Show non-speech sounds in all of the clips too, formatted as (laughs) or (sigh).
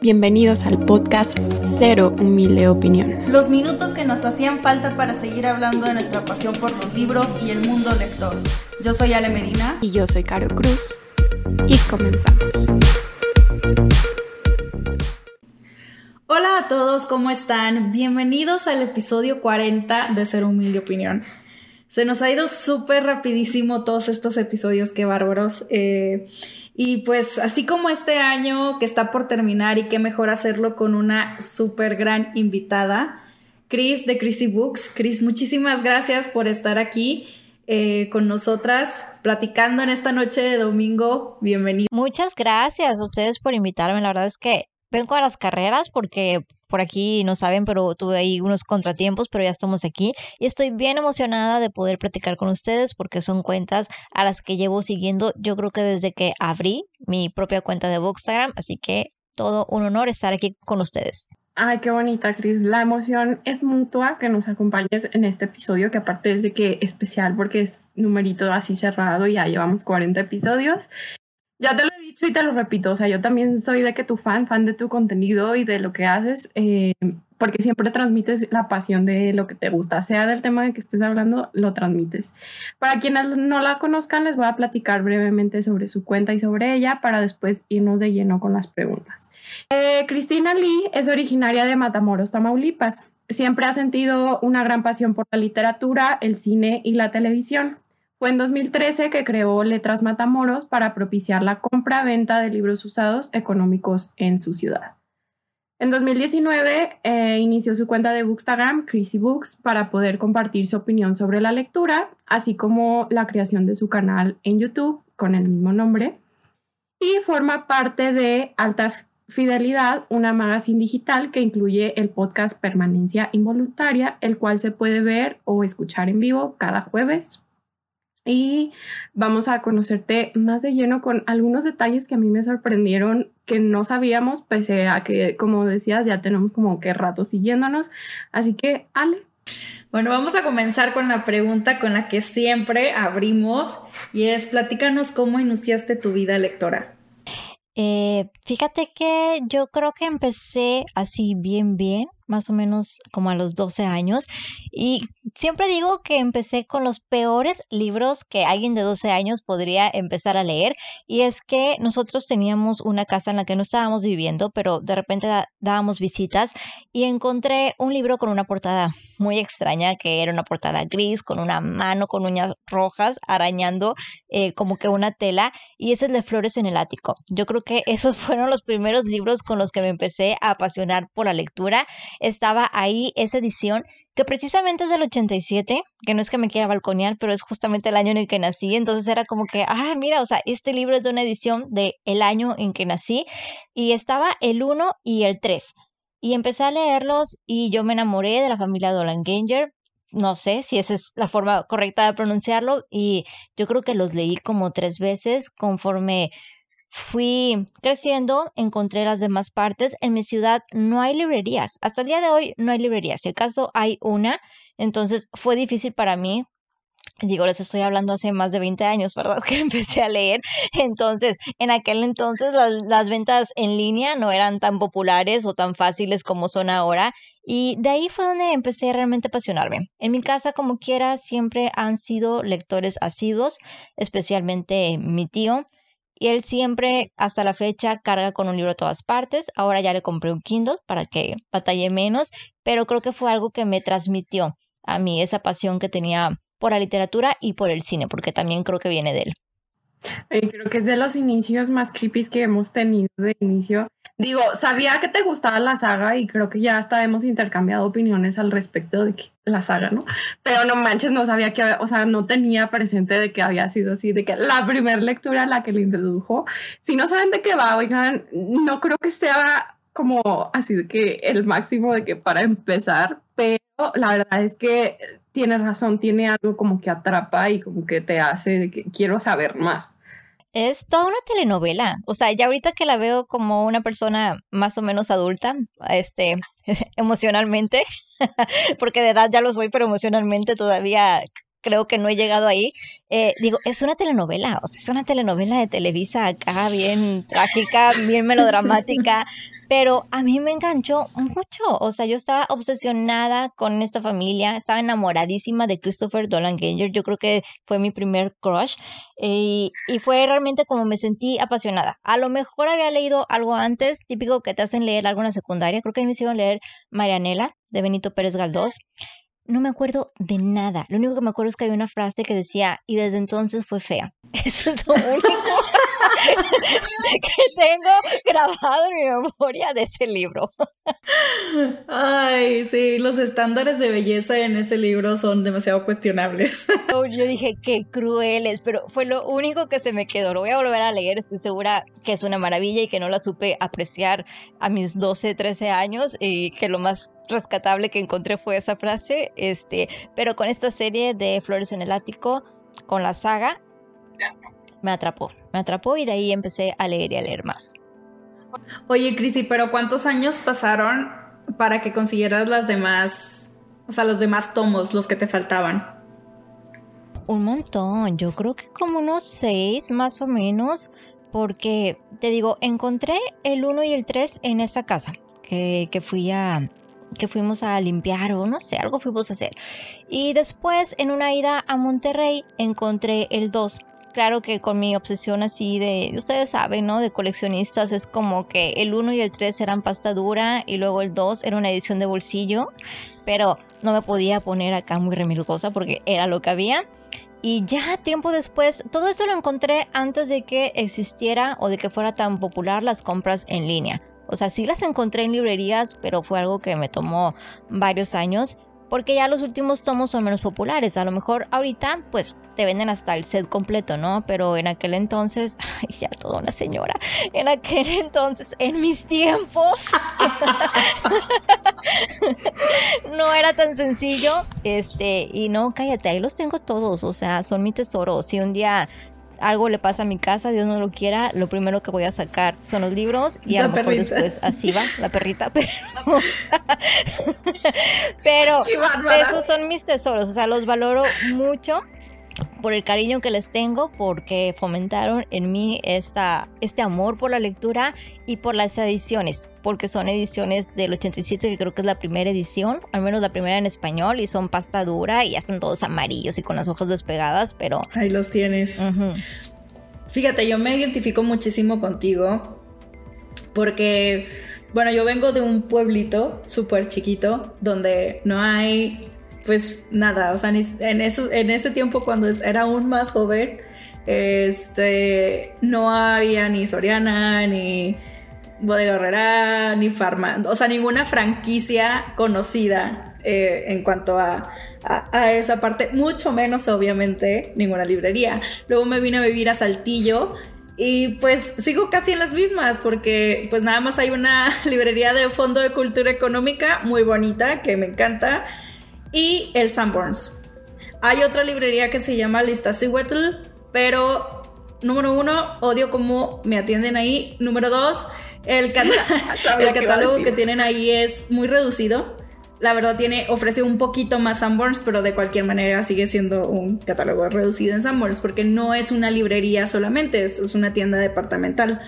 Bienvenidos al podcast Cero Humilde Opinión. Los minutos que nos hacían falta para seguir hablando de nuestra pasión por los libros y el mundo lector. Yo soy Ale Medina. Y yo soy Caro Cruz. Y comenzamos. Hola a todos, ¿cómo están? Bienvenidos al episodio 40 de Cero Humilde Opinión. Se nos ha ido súper rapidísimo todos estos episodios, qué bárbaros. Eh, y pues así como este año que está por terminar y qué mejor hacerlo con una súper gran invitada, Chris de Chrissy Books. Chris, muchísimas gracias por estar aquí. Eh, con nosotras platicando en esta noche de domingo. Bienvenido. Muchas gracias a ustedes por invitarme. La verdad es que vengo a las carreras porque por aquí no saben, pero tuve ahí unos contratiempos, pero ya estamos aquí y estoy bien emocionada de poder platicar con ustedes porque son cuentas a las que llevo siguiendo yo creo que desde que abrí mi propia cuenta de Bookstagram, así que todo un honor estar aquí con ustedes. Ay, qué bonita, Cris. La emoción es mutua que nos acompañes en este episodio, que aparte es de que especial porque es numerito así cerrado, y ya llevamos 40 episodios. Ya te lo he dicho y te lo repito, o sea, yo también soy de que tu fan, fan de tu contenido y de lo que haces, eh, porque siempre transmites la pasión de lo que te gusta, sea del tema de que estés hablando, lo transmites. Para quienes no la conozcan, les voy a platicar brevemente sobre su cuenta y sobre ella para después irnos de lleno con las preguntas. Eh, Cristina Lee es originaria de Matamoros, Tamaulipas. Siempre ha sentido una gran pasión por la literatura, el cine y la televisión. Fue en 2013 que creó Letras Matamoros para propiciar la compra-venta de libros usados económicos en su ciudad. En 2019 eh, inició su cuenta de Bookstagram, Crazy Books, para poder compartir su opinión sobre la lectura, así como la creación de su canal en YouTube con el mismo nombre. Y forma parte de Alta Fidelidad, una magazine digital que incluye el podcast Permanencia Involuntaria, el cual se puede ver o escuchar en vivo cada jueves y vamos a conocerte más de lleno con algunos detalles que a mí me sorprendieron que no sabíamos, pese a que, como decías, ya tenemos como que rato siguiéndonos. Así que, Ale. Bueno, vamos a comenzar con la pregunta con la que siempre abrimos y es, platícanos cómo iniciaste tu vida lectora. Eh, fíjate que yo creo que empecé así bien, bien más o menos como a los 12 años. Y siempre digo que empecé con los peores libros que alguien de 12 años podría empezar a leer. Y es que nosotros teníamos una casa en la que no estábamos viviendo, pero de repente dábamos visitas y encontré un libro con una portada muy extraña, que era una portada gris, con una mano con uñas rojas arañando eh, como que una tela. Y ese es de Flores en el Ático. Yo creo que esos (laughs) fueron los primeros libros con los que me empecé a apasionar por la lectura estaba ahí esa edición que precisamente es del 87, que no es que me quiera balconear, pero es justamente el año en el que nací, entonces era como que, ah, mira, o sea, este libro es de una edición de el año en que nací y estaba el 1 y el 3. Y empecé a leerlos y yo me enamoré de la familia Dolan Ganger, no sé si esa es la forma correcta de pronunciarlo y yo creo que los leí como tres veces conforme fui creciendo, encontré las demás partes. En mi ciudad no hay librerías. Hasta el día de hoy no hay librerías. Si acaso hay una, entonces fue difícil para mí Digo, les estoy hablando hace más de 20 años, ¿verdad? (laughs) Que empecé a leer. Entonces, en aquel entonces las, las, ventas en línea no eran tan populares o tan fáciles como son ahora. Y de ahí fue donde empecé realmente a apasionarme. En mi casa, como quiera, siempre han sido lectores asiduos, especialmente mi tío y él siempre, hasta la fecha, carga con un libro a todas partes. Ahora ya le compré un Kindle para que batalle menos, pero creo que fue algo que me transmitió a mí esa pasión que tenía por la literatura y por el cine, porque también creo que viene de él. Creo que es de los inicios más creepy que hemos tenido de inicio. Digo, sabía que te gustaba la saga y creo que ya hasta hemos intercambiado opiniones al respecto de que la saga, ¿no? Pero no manches, no sabía que, o sea, no tenía presente de que había sido así, de que la primera lectura la que le introdujo. Si no saben de qué va, oigan, no creo que sea como así de que el máximo de que para empezar, pero la verdad es que tiene razón, tiene algo como que atrapa y como que te hace que quiero saber más. Es toda una telenovela. O sea, ya ahorita que la veo como una persona más o menos adulta, este, (laughs) emocionalmente, (laughs) porque de edad ya lo soy, pero emocionalmente todavía creo que no he llegado ahí. Eh, digo, es una telenovela, o sea, es una telenovela de Televisa acá, bien trágica, bien (laughs) melodramática, pero a mí me enganchó mucho. O sea, yo estaba obsesionada con esta familia, estaba enamoradísima de Christopher Dolan Ganger. Yo creo que fue mi primer crush y, y fue realmente como me sentí apasionada. A lo mejor había leído algo antes, típico que te hacen leer algo en la secundaria. Creo que me hicieron leer Marianela de Benito Pérez Galdós no me acuerdo de nada. Lo único que me acuerdo es que había una frase que decía, y desde entonces fue fea. (laughs) Eso es lo único (laughs) que tengo grabado en mi memoria de ese libro. Ay, sí, los estándares de belleza en ese libro son demasiado cuestionables. (laughs) Yo dije, qué crueles, pero fue lo único que se me quedó. Lo voy a volver a leer, estoy segura que es una maravilla y que no la supe apreciar a mis 12, 13 años y que lo más rescatable que encontré fue esa frase, este, pero con esta serie de Flores en el Ático, con la saga, me atrapó, me atrapó y de ahí empecé a leer y a leer más. Oye, Crisi, pero ¿cuántos años pasaron para que consiguieras las demás, o sea, los demás tomos, los que te faltaban? Un montón, yo creo que como unos seis más o menos, porque te digo, encontré el 1 y el 3 en esa casa que, que fui a, que fuimos a limpiar o no sé, algo fuimos a hacer. Y después en una ida a Monterrey encontré el 2. Claro que con mi obsesión así de, ustedes saben, ¿no? De coleccionistas es como que el 1 y el 3 eran pasta dura y luego el 2 era una edición de bolsillo, pero no me podía poner acá muy remilgosa porque era lo que había. Y ya tiempo después, todo esto lo encontré antes de que existiera o de que fuera tan popular las compras en línea. O sea, sí las encontré en librerías, pero fue algo que me tomó varios años porque ya los últimos tomos son menos populares. A lo mejor ahorita, pues te venden hasta el set completo, ¿no? Pero en aquel entonces, (laughs) ay, ya toda una señora. En aquel entonces, en mis tiempos, (laughs) no era tan sencillo. Este, y no, cállate, ahí los tengo todos. O sea, son mi tesoro. Si un día algo le pasa a mi casa, Dios no lo quiera, lo primero que voy a sacar son los libros y a lo mejor después así va la perrita, (laughs) pero, (laughs) pero esos son mis tesoros, o sea, los valoro mucho por el cariño que les tengo, porque fomentaron en mí esta, este amor por la lectura y por las ediciones, porque son ediciones del 87, que creo que es la primera edición, al menos la primera en español, y son pasta dura y ya están todos amarillos y con las hojas despegadas, pero... Ahí los tienes. Fíjate, yo me identifico muchísimo contigo, porque, bueno, yo vengo de un pueblito súper chiquito, donde no hay pues nada, o sea, en, eso, en ese tiempo cuando era aún más joven, este, no había ni Soriana, ni Bodega Herrera, ni Farma, o sea, ninguna franquicia conocida eh, en cuanto a, a, esa parte, mucho menos obviamente ninguna librería. Luego me vine a vivir a Saltillo y pues sigo casi en las mismas porque pues nada más hay una (laughs) librería de Fondo de Cultura Económica muy bonita que me encanta y el Sanborns. Hay otra librería que se llama Listacihuatl, pero número uno, odio cómo me atienden ahí. Número dos, el, (laughs) el catálogo que tienen ahí es muy reducido. La verdad tiene, ofrece un poquito más Sanborns, pero de cualquier manera sigue siendo un catálogo reducido en Sanborns, porque no es una librería solamente, es, una tienda departamental.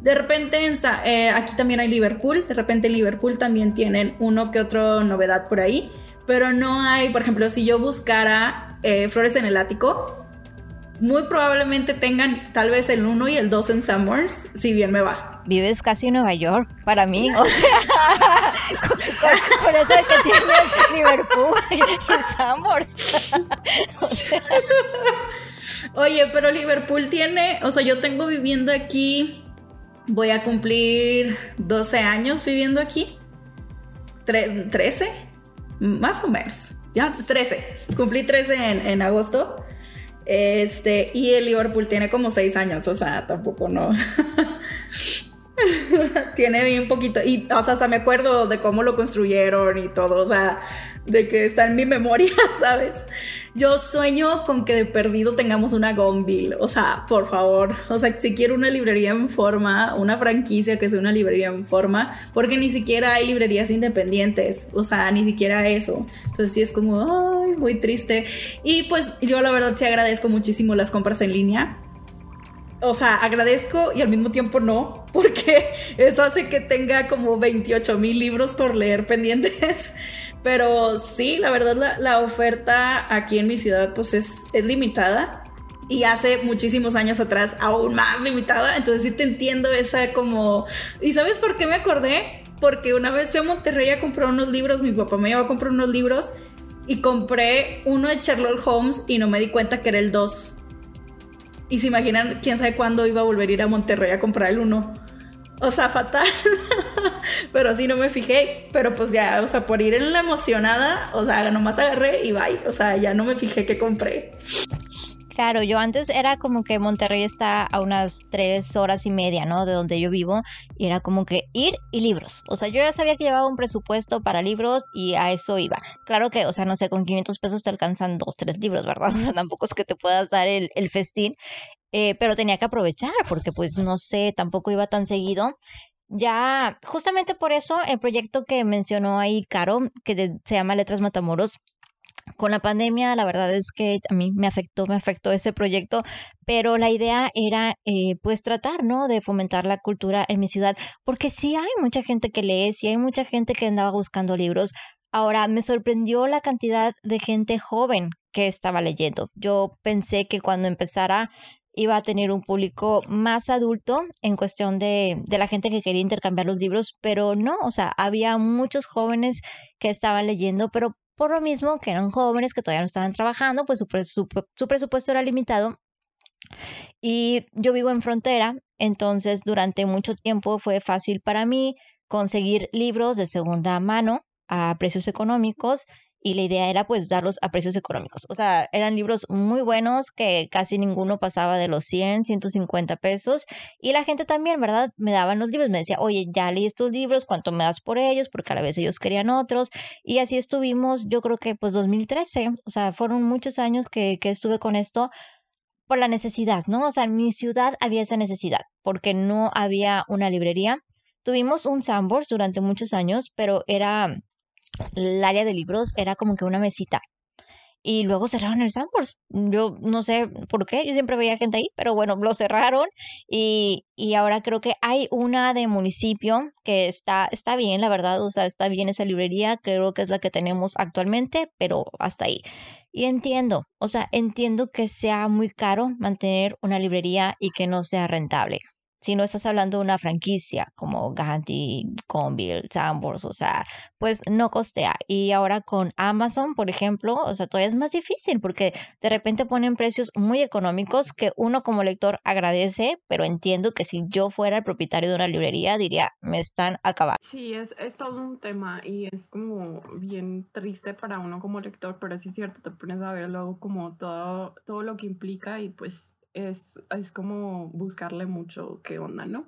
De repente eh, aquí también hay Liverpool, de repente en Liverpool también tienen uno que otro novedad por ahí pero no hay, por ejemplo, si yo buscara eh, flores en el ático, muy probablemente tengan tal vez el 1 y el 2 en Summers, si bien me va. Vives casi en Nueva York, para mí. O (laughs) sea, con, eso de que tienes Liverpool y Summers. (laughs) Oye, pero Liverpool tiene, o sea, yo tengo viviendo aquí, voy a cumplir 12 años viviendo aquí. ¿13? Más o menos, ya 13, cumplí 13 en, en agosto. Este, y el Liverpool tiene como 6 años, o sea, tampoco no. (laughs) (laughs) tiene bien poquito. Y, o sea, hasta me acuerdo de cómo lo construyeron y todo, o sea, de que está en mi memoria, (laughs) ¿sabes? Yo sueño con que de perdido tengamos una Gonville, o sea, por favor, o sea, si quiero una librería en forma, una franquicia que sea una librería en forma, porque ni siquiera hay librerías independientes, o sea, ni siquiera eso. Entonces sí es como, muy triste. Y pues yo la verdad sí agradezco muchísimo las compras en línea o sea, agradezco y al mismo tiempo no, porque (laughs) eso hace que tenga como 28 mil libros por leer pendientes. (laughs) Pero sí, la verdad la, oferta aquí en mi ciudad pues es, es limitada y hace muchísimos años atrás aún más limitada. Entonces sí te entiendo esa como... ¿Y sabes por qué me acordé? Porque una vez fui a Monterrey a comprar unos libros, mi papá me llevó a comprar unos libros y compré uno de Sherlock Holmes y no me di cuenta que era el 2. Y se imaginan, quién sabe cuándo iba a volver a ir a Monterrey a comprar el 1. O sea, fatal. (laughs) pero sí no me fijé. Pero pues ya, o sea, por ir en la emocionada, o sea, nomás agarré y bye. O sea, ya no me fijé que compré. Claro, yo antes era como que Monterrey está a unas tres horas y media, ¿no? De donde yo vivo. Y era como que ir y libros. O sea, yo ya sabía que llevaba un presupuesto para libros y a eso iba. Claro que, o sea, no sé, con 500 pesos te alcanzan dos, tres libros, ¿verdad? (laughs) O sea, tampoco es que te puedas dar el, festín. Eh, pero tenía que aprovechar porque pues no sé, tampoco iba tan seguido. Ya, justamente por eso el proyecto que mencionó ahí Caro, que se llama Letras Matamoros, con la pandemia, la verdad es que a mí me afectó, me afectó ese proyecto, pero la idea era eh, pues tratar, ¿no? De fomentar la cultura en mi ciudad, porque sí hay mucha gente que lee, sí hay mucha gente que andaba buscando libros. Ahora, me sorprendió la cantidad de gente joven que estaba leyendo. Yo pensé que cuando empezara iba a tener un público más adulto en cuestión de, de, la gente que quería intercambiar los libros, pero no, o sea, había muchos jóvenes que estaban leyendo, pero por lo mismo que eran jóvenes que todavía no estaban trabajando, pues su, su, presupuesto era limitado. Y yo vivo en frontera, entonces durante mucho tiempo fue fácil para mí conseguir libros de segunda mano a precios económicos y la idea era pues darlos a precios económicos. O sea, eran libros muy buenos que casi ninguno pasaba de los 100, 150 pesos y la gente también, ¿verdad? Me daban los libros, me decía, oye, ya leí estos libros, ¿cuánto me das por ellos? Porque a la vez ellos querían otros y así estuvimos, yo creo que pues 2013, o sea, fueron muchos años que, que estuve con esto por la necesidad, ¿no? O sea, en mi ciudad había esa necesidad porque no había una librería. Tuvimos un Sambors durante muchos años, pero era el área de libros era como que una mesita. Y luego cerraron el Sandbox. Yo no sé por qué, yo siempre veía gente ahí, pero bueno, lo cerraron y, y ahora creo que hay una de municipio que está, está bien, la verdad, o sea, está bien esa librería, creo que es la que tenemos actualmente, pero hasta ahí. Y entiendo, o sea, entiendo que sea muy caro mantener una librería y que no sea rentable si no estás hablando de una franquicia como Gandhi, Conville, Sambors, o sea, pues no costea. Y ahora con Amazon, por ejemplo, o sea, todavía es más difícil porque de repente ponen precios muy económicos que uno como lector agradece, pero entiendo que si yo fuera el propietario de una librería diría, me están acabando. Sí, es, es todo un tema y es como bien triste para uno como lector, pero sí es cierto, te pones a ver luego como todo, todo lo que implica y pues es, es como buscarle mucho qué onda, ¿no?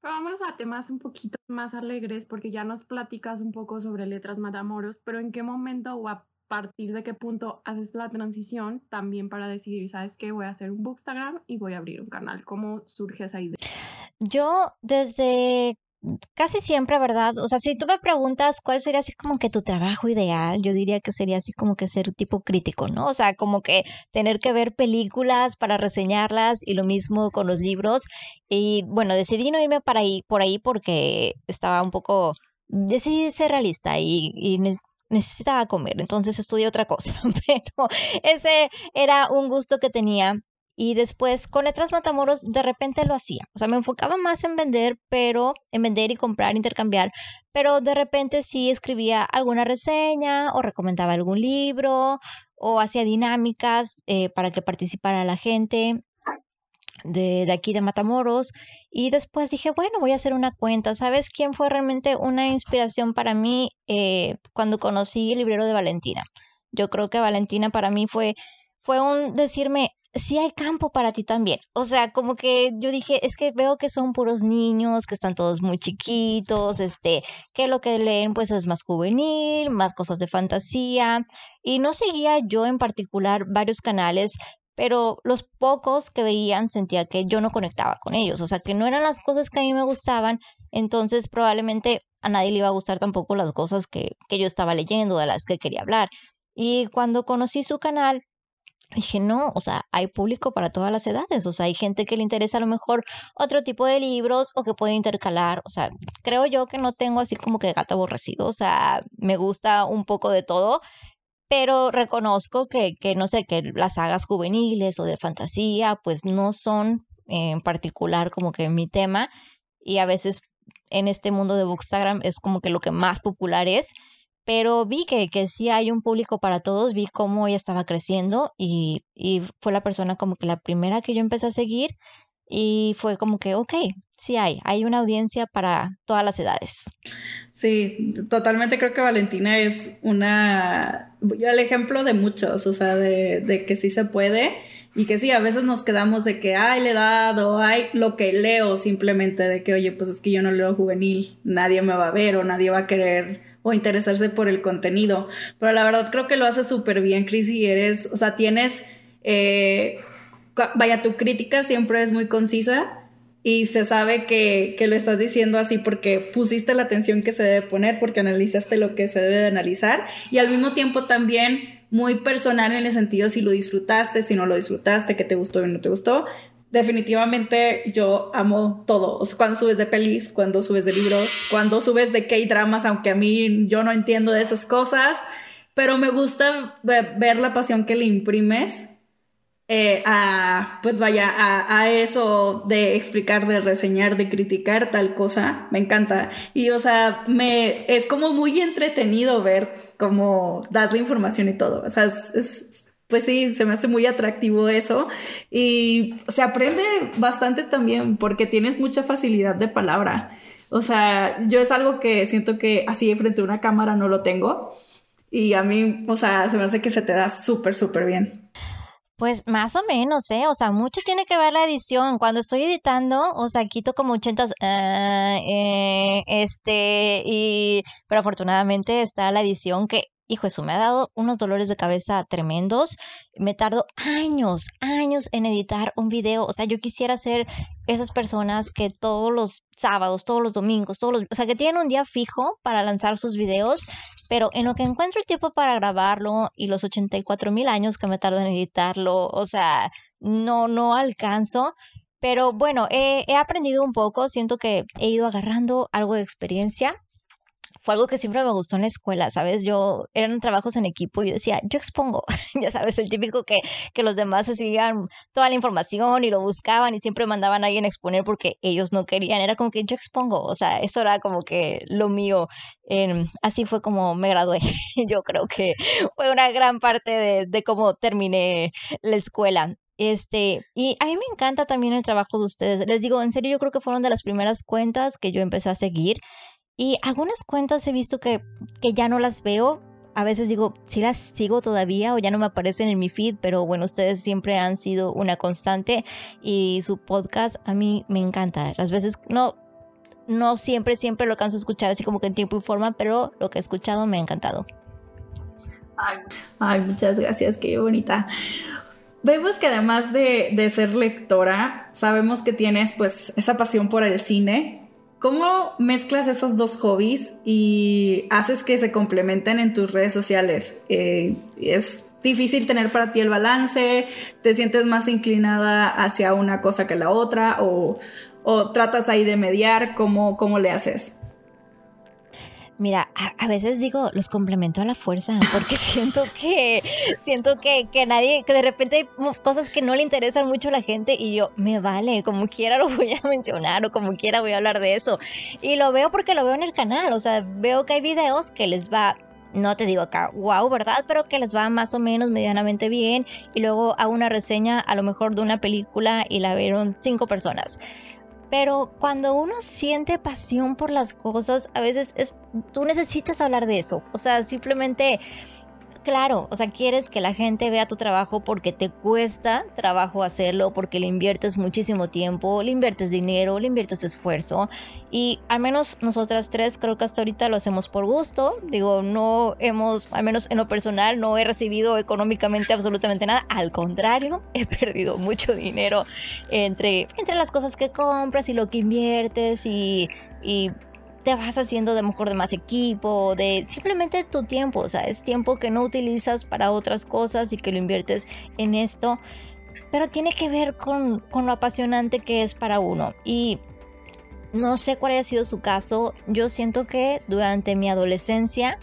Pero vámonos a temas un poquito más alegres porque ya nos platicas un poco sobre letras matamoros, pero ¿en qué momento o a partir de qué punto haces la transición también para decidir, sabes qué, voy a hacer un Bookstagram y voy a abrir un canal? ¿Cómo surge esa idea? Yo desde casi siempre, ¿verdad? O sea, si tú me preguntas cuál sería así como que tu trabajo ideal, yo diría que sería así como que ser tipo crítico, ¿no? O sea, como que tener que ver películas para reseñarlas y lo mismo con los libros. Y bueno, decidí no irme para ahí, por ahí porque estaba un poco, decidí ser realista y, y necesitaba comer, entonces estudié otra cosa, (laughs) pero ese era un gusto que tenía y después con Letras Matamoros de repente lo hacía. O sea, me enfocaba más en vender, pero en vender y comprar, intercambiar. Pero de repente sí escribía alguna reseña o recomendaba algún libro o hacía dinámicas eh, para que participara la gente. De, de, aquí de Matamoros y después dije, bueno, voy a hacer una cuenta. ¿Sabes quién fue realmente una inspiración para mí eh, cuando conocí el librero de Valentina? Yo creo que Valentina para mí fue, fue un decirme, sí hay campo para ti también. O sea, como que yo dije, es que veo que son puros niños, que están todos muy chiquitos, este, que lo que leen pues es más juvenil, más cosas de fantasía. Y no seguía yo en particular varios canales, pero los pocos que veían sentía que yo no conectaba con ellos, o sea, que no eran las cosas que a mí me gustaban, entonces probablemente a nadie le iba a gustar tampoco las cosas que, que yo estaba leyendo, de las que quería hablar. Y cuando conocí su canal, dije, no, o sea, hay público para todas las edades, o sea, hay gente que le interesa a lo mejor otro tipo de libros o que puede intercalar, o sea, creo yo que no tengo así como que gato aborrecido, o sea, me gusta un poco de todo, pero reconozco que, que no sé, que las sagas juveniles o de fantasía, pues no son en particular como que mi tema y a veces en este mundo de Bookstagram es como que lo que más popular es, pero vi que, que sí hay un público para todos, vi cómo ella estaba creciendo y, y fue la persona como que la primera que yo empecé a seguir y fue como que, ok, sí hay, hay una audiencia para todas las edades. Sí, totalmente creo que Valentina es una, el ejemplo de muchos, o sea, de, de, que sí se puede y que sí, a veces nos quedamos de que hay la edad o hay lo que leo simplemente de que, oye, pues es que yo no leo juvenil, nadie me va a ver o nadie va a querer o interesarse por el contenido. Pero la verdad creo que lo hace súper bien, Chris, y eres, o sea, tienes, eh, vaya, tu crítica siempre es muy concisa y se sabe que, que, lo estás diciendo así porque pusiste la atención que se debe poner, porque analizaste lo que se debe de analizar y al mismo tiempo también muy personal en el sentido si lo disfrutaste, si no lo disfrutaste, que te gustó o no te gustó definitivamente yo amo todo. O sea, cuando subes de pelis, cuando subes de libros, cuando subes de K-dramas, aunque a mí yo no entiendo de esas cosas, pero me gusta ver la pasión que le imprimes eh, a, pues vaya, a, eso de explicar, de reseñar, de criticar tal cosa, me encanta. Y o sea, me, es como muy entretenido ver cómo das información y todo. O sea, es pues sí, se me hace muy atractivo eso. Y se aprende bastante también porque tienes mucha facilidad de palabra. O sea, yo es algo que siento que así frente a una cámara no lo tengo. Y a mí, o sea, se me hace que se te da súper, súper bien. Pues más o menos, ¿eh? O sea, mucho tiene que ver la edición. Cuando estoy editando, o sea, quito como 80, uh, eh, este, y, pero afortunadamente está la edición que hijo, eso me ha dado unos dolores de cabeza tremendos. Me tardo años, años en editar un video. O sea, yo quisiera ser esas personas que todos los sábados, todos los domingos, todos los, o sea, que tienen un día fijo para lanzar sus videos, pero en lo que encuentro el tiempo para grabarlo y los 84 mil años que me tardo en editarlo, o sea, no, no alcanzo. Pero bueno, he aprendido un poco, siento que he ido agarrando algo de experiencia fue algo que siempre me gustó en la escuela, ¿sabes? Yo eran trabajos en equipo y yo decía, yo expongo, (laughs) ya sabes, el típico que, que los demás hacían toda la información y lo buscaban y siempre mandaban a alguien a exponer porque ellos no querían, era como que yo expongo, o sea, eso era como que lo mío. así fue como me gradué. (laughs) yo creo que fue una gran parte de, de cómo terminé la escuela. Este, y a mí me encanta también el trabajo de ustedes. Les digo, en serio, yo creo que fueron de las primeras cuentas que yo empecé a seguir. Y algunas cuentas he visto que, que ya no las veo. A veces digo, si las sigo todavía o ya no me aparecen en mi feed, pero bueno, ustedes siempre han sido una constante y su podcast a mí me encanta. Las veces no, no siempre, siempre lo alcanzo a escuchar así como que en tiempo y forma, pero lo que he escuchado me ha encantado. Ay, ay muchas gracias, qué bonita. Vemos que además de, de ser lectora, sabemos que tienes pues esa pasión por el cine ¿Cómo mezclas esos dos hobbies y haces que se complementen en tus redes sociales? Eh, ¿Es difícil tener para ti el balance? ¿Te sientes más inclinada hacia una cosa que la otra? ¿O, o tratas ahí de mediar? ¿Cómo, cómo le haces? Mira, a, veces digo, los complemento a la fuerza, porque (laughs) siento que, siento que, que, nadie, que de repente hay cosas que no le interesan mucho a la gente y yo, me vale, como quiera lo voy a (laughs) mencionar o como quiera voy a hablar de eso. Y lo veo porque lo veo en el canal, o sea, veo que hay videos que les va no te digo acá, wow, ¿verdad? Pero que les va más o menos medianamente bien y luego hago una reseña a lo mejor de una película y la vieron cinco personas. Pero cuando uno siente pasión por las cosas, a veces es, tú necesitas hablar de eso. O sea, simplemente claro, o sea, quieres que la gente vea tu trabajo porque te cuesta trabajo hacerlo, porque le inviertes muchísimo tiempo, le inviertes dinero, le inviertes esfuerzo. Y al menos nosotras tres creo que hasta ahorita lo hacemos por gusto. Digo, no hemos, al menos en lo personal, no he recibido económicamente absolutamente nada. Al contrario, (laughs) he perdido mucho dinero entre, entre las cosas que compras y lo que inviertes y, y te vas haciendo de mejor de más equipo, de simplemente tu tiempo, o sea, es tiempo que no utilizas para otras cosas y que lo inviertes en esto, pero tiene que ver con, con lo apasionante que es para uno. Y no sé cuál haya sido su caso, yo siento que durante mi adolescencia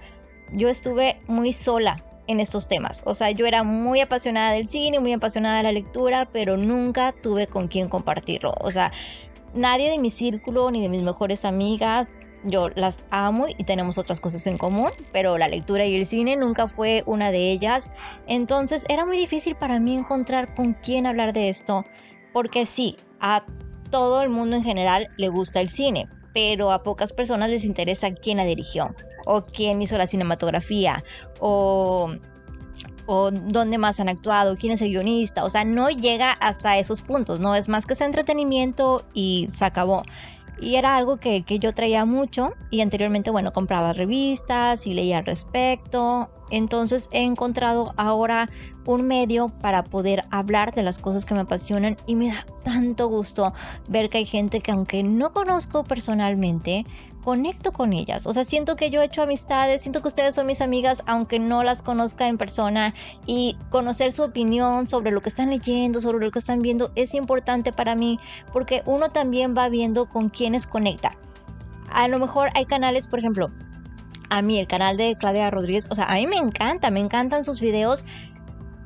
yo estuve muy sola en estos temas. O sea, yo era muy apasionada del cine, muy apasionada de la lectura, pero nunca tuve con quién compartirlo. O sea, nadie de mi círculo ni de mis mejores amigas yo las amo y tenemos otras cosas en común, pero la lectura y el cine nunca fue una de ellas. Entonces era muy difícil para mí encontrar con quién hablar de esto, porque sí, a todo el mundo en general le gusta el cine, pero a pocas personas les interesa quién la dirigió, o quién hizo la cinematografía, o o dónde más han actuado, quién es el guionista, o sea, no llega hasta esos puntos, no es más que ese entretenimiento y se acabó y era algo que, yo traía mucho y anteriormente, bueno, compraba revistas y leía al respecto. Entonces he encontrado ahora un medio para poder hablar de las cosas que me apasionan y me da tanto gusto ver que hay gente que aunque no conozco personalmente, conecto con ellas. O sea, siento que yo he hecho amistades, siento que ustedes son mis amigas, aunque no las conozca en persona. Y conocer su opinión sobre lo que están leyendo, sobre lo que están viendo, es importante para mí porque uno también va viendo con quienes conecta. A lo mejor hay canales, por ejemplo, a mí el canal de Claudia Rodríguez, o sea, a mí me encanta, me encantan sus videos,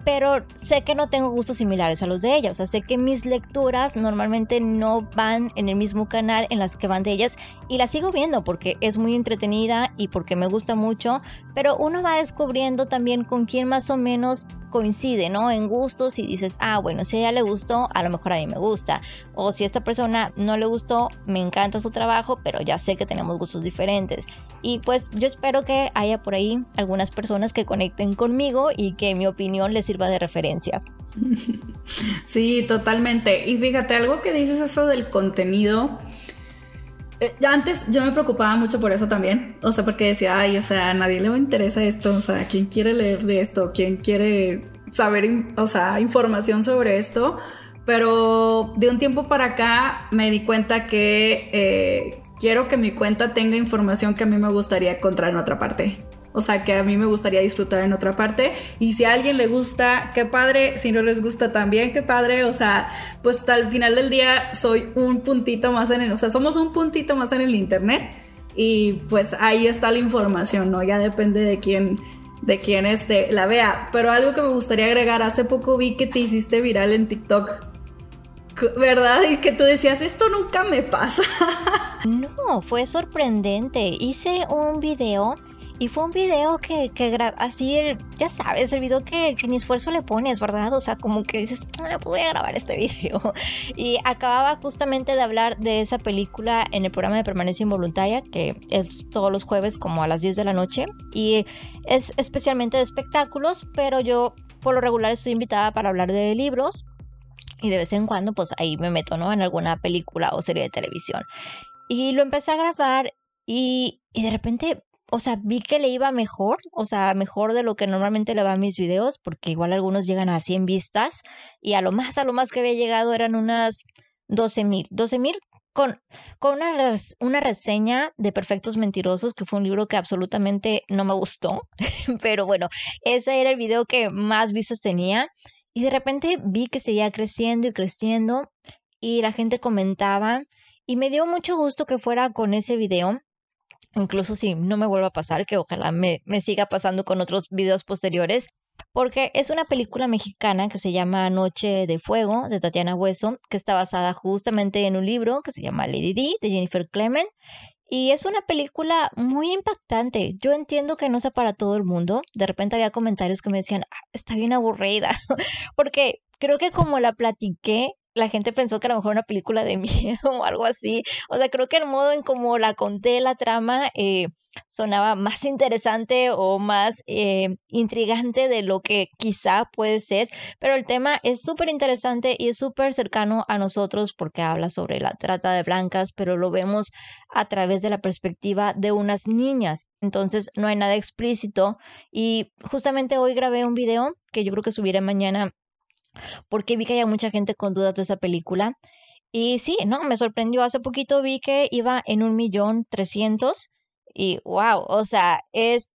pero sé que no tengo gustos similares a los de ella. O sea, sé que mis lecturas normalmente no van en el mismo canal en las que van de ellas y la sigo viendo porque es muy entretenida y porque me gusta mucho, pero uno va descubriendo también con quién más o menos coincide, ¿no? En gustos y dices, ah, bueno, si a ella le gustó, a lo mejor a mí me gusta. O si a esta persona no le gustó, me encanta su trabajo, pero ya sé que tenemos gustos diferentes. Y pues yo espero que haya por ahí algunas personas que conecten conmigo y que mi opinión les sirva de referencia. (laughs) Sí, totalmente. Y fíjate, algo que dices eso del contenido. Eh, antes yo me preocupaba mucho por eso también, o sea, porque decía, ay, o sea, a nadie le interesa esto, o sea, ¿quién quiere leer de esto? ¿Quién quiere saber, o sea, información sobre esto? Pero de un tiempo para acá me di cuenta que eh, quiero que mi cuenta tenga información que a mí me gustaría encontrar en otra parte. O sea, que a mí me gustaría disfrutar en otra parte. Y si a alguien le gusta, qué padre. Si no les gusta también, qué padre. O sea, pues hasta el final del día soy un puntito más en el... O sea, somos un puntito más en el Internet. Y pues ahí está la información, ¿no? Ya depende de quién de quién este, la vea. Pero algo que me gustaría agregar, hace poco vi que te hiciste viral en TikTok. ¿Verdad? Y que tú decías, esto nunca me pasa. (laughs) No, fue sorprendente. Hice un video y fue un video que, que así, ya sabes, el video que, ni esfuerzo le pones, ¿verdad? O sea, como que dices, pues voy a grabar este video. (laughs) Y acababa justamente de hablar de esa película en el programa de permanencia involuntaria, que es todos los jueves como a las 10 de la noche. Y es especialmente de espectáculos, pero yo por lo regular estoy invitada para hablar de libros. Y de vez en cuando, pues ahí me meto, ¿no? En alguna película o serie de televisión. Y lo empecé a grabar y, y de repente o sea, vi que le iba mejor, o sea, mejor de lo que normalmente le va a mis videos, porque igual algunos llegan a 100 vistas y a lo más, a lo más que había llegado eran unas 12 mil, 12 mil con, con una, una reseña de Perfectos Mentirosos, que fue un libro que absolutamente no me gustó, (laughs) pero bueno, ese era el video que más vistas tenía y de repente vi que seguía creciendo y creciendo y la gente comentaba y me dio mucho gusto que fuera con ese video incluso si no me vuelva a pasar, que ojalá me, me siga pasando con otros videos posteriores, porque es una película mexicana que se llama Noche de Fuego de Tatiana Hueso, que está basada justamente en un libro que se llama Lady D de Jennifer Clement. Y es una película muy impactante. Yo entiendo que no sea para todo el mundo. De repente había comentarios que me decían, ah, está bien aburrida, (laughs) porque creo que como la platiqué, la gente pensó que a lo mejor una película de (laughs) miedo o algo así. O sea, creo que el modo en cómo la conté la trama eh, sonaba más interesante o más eh, intrigante de lo que quizá puede ser. Pero el tema es súper interesante y es súper cercano a nosotros porque habla sobre la trata de blancas, pero lo vemos a través de la perspectiva de unas niñas. Entonces no hay nada explícito. Y justamente hoy grabé un video que yo creo que subiré mañana porque vi que hay mucha gente con dudas de esa película. Y sí, no, me sorprendió. Hace poquito vi que iba en un millón trescientos y wow, o sea, es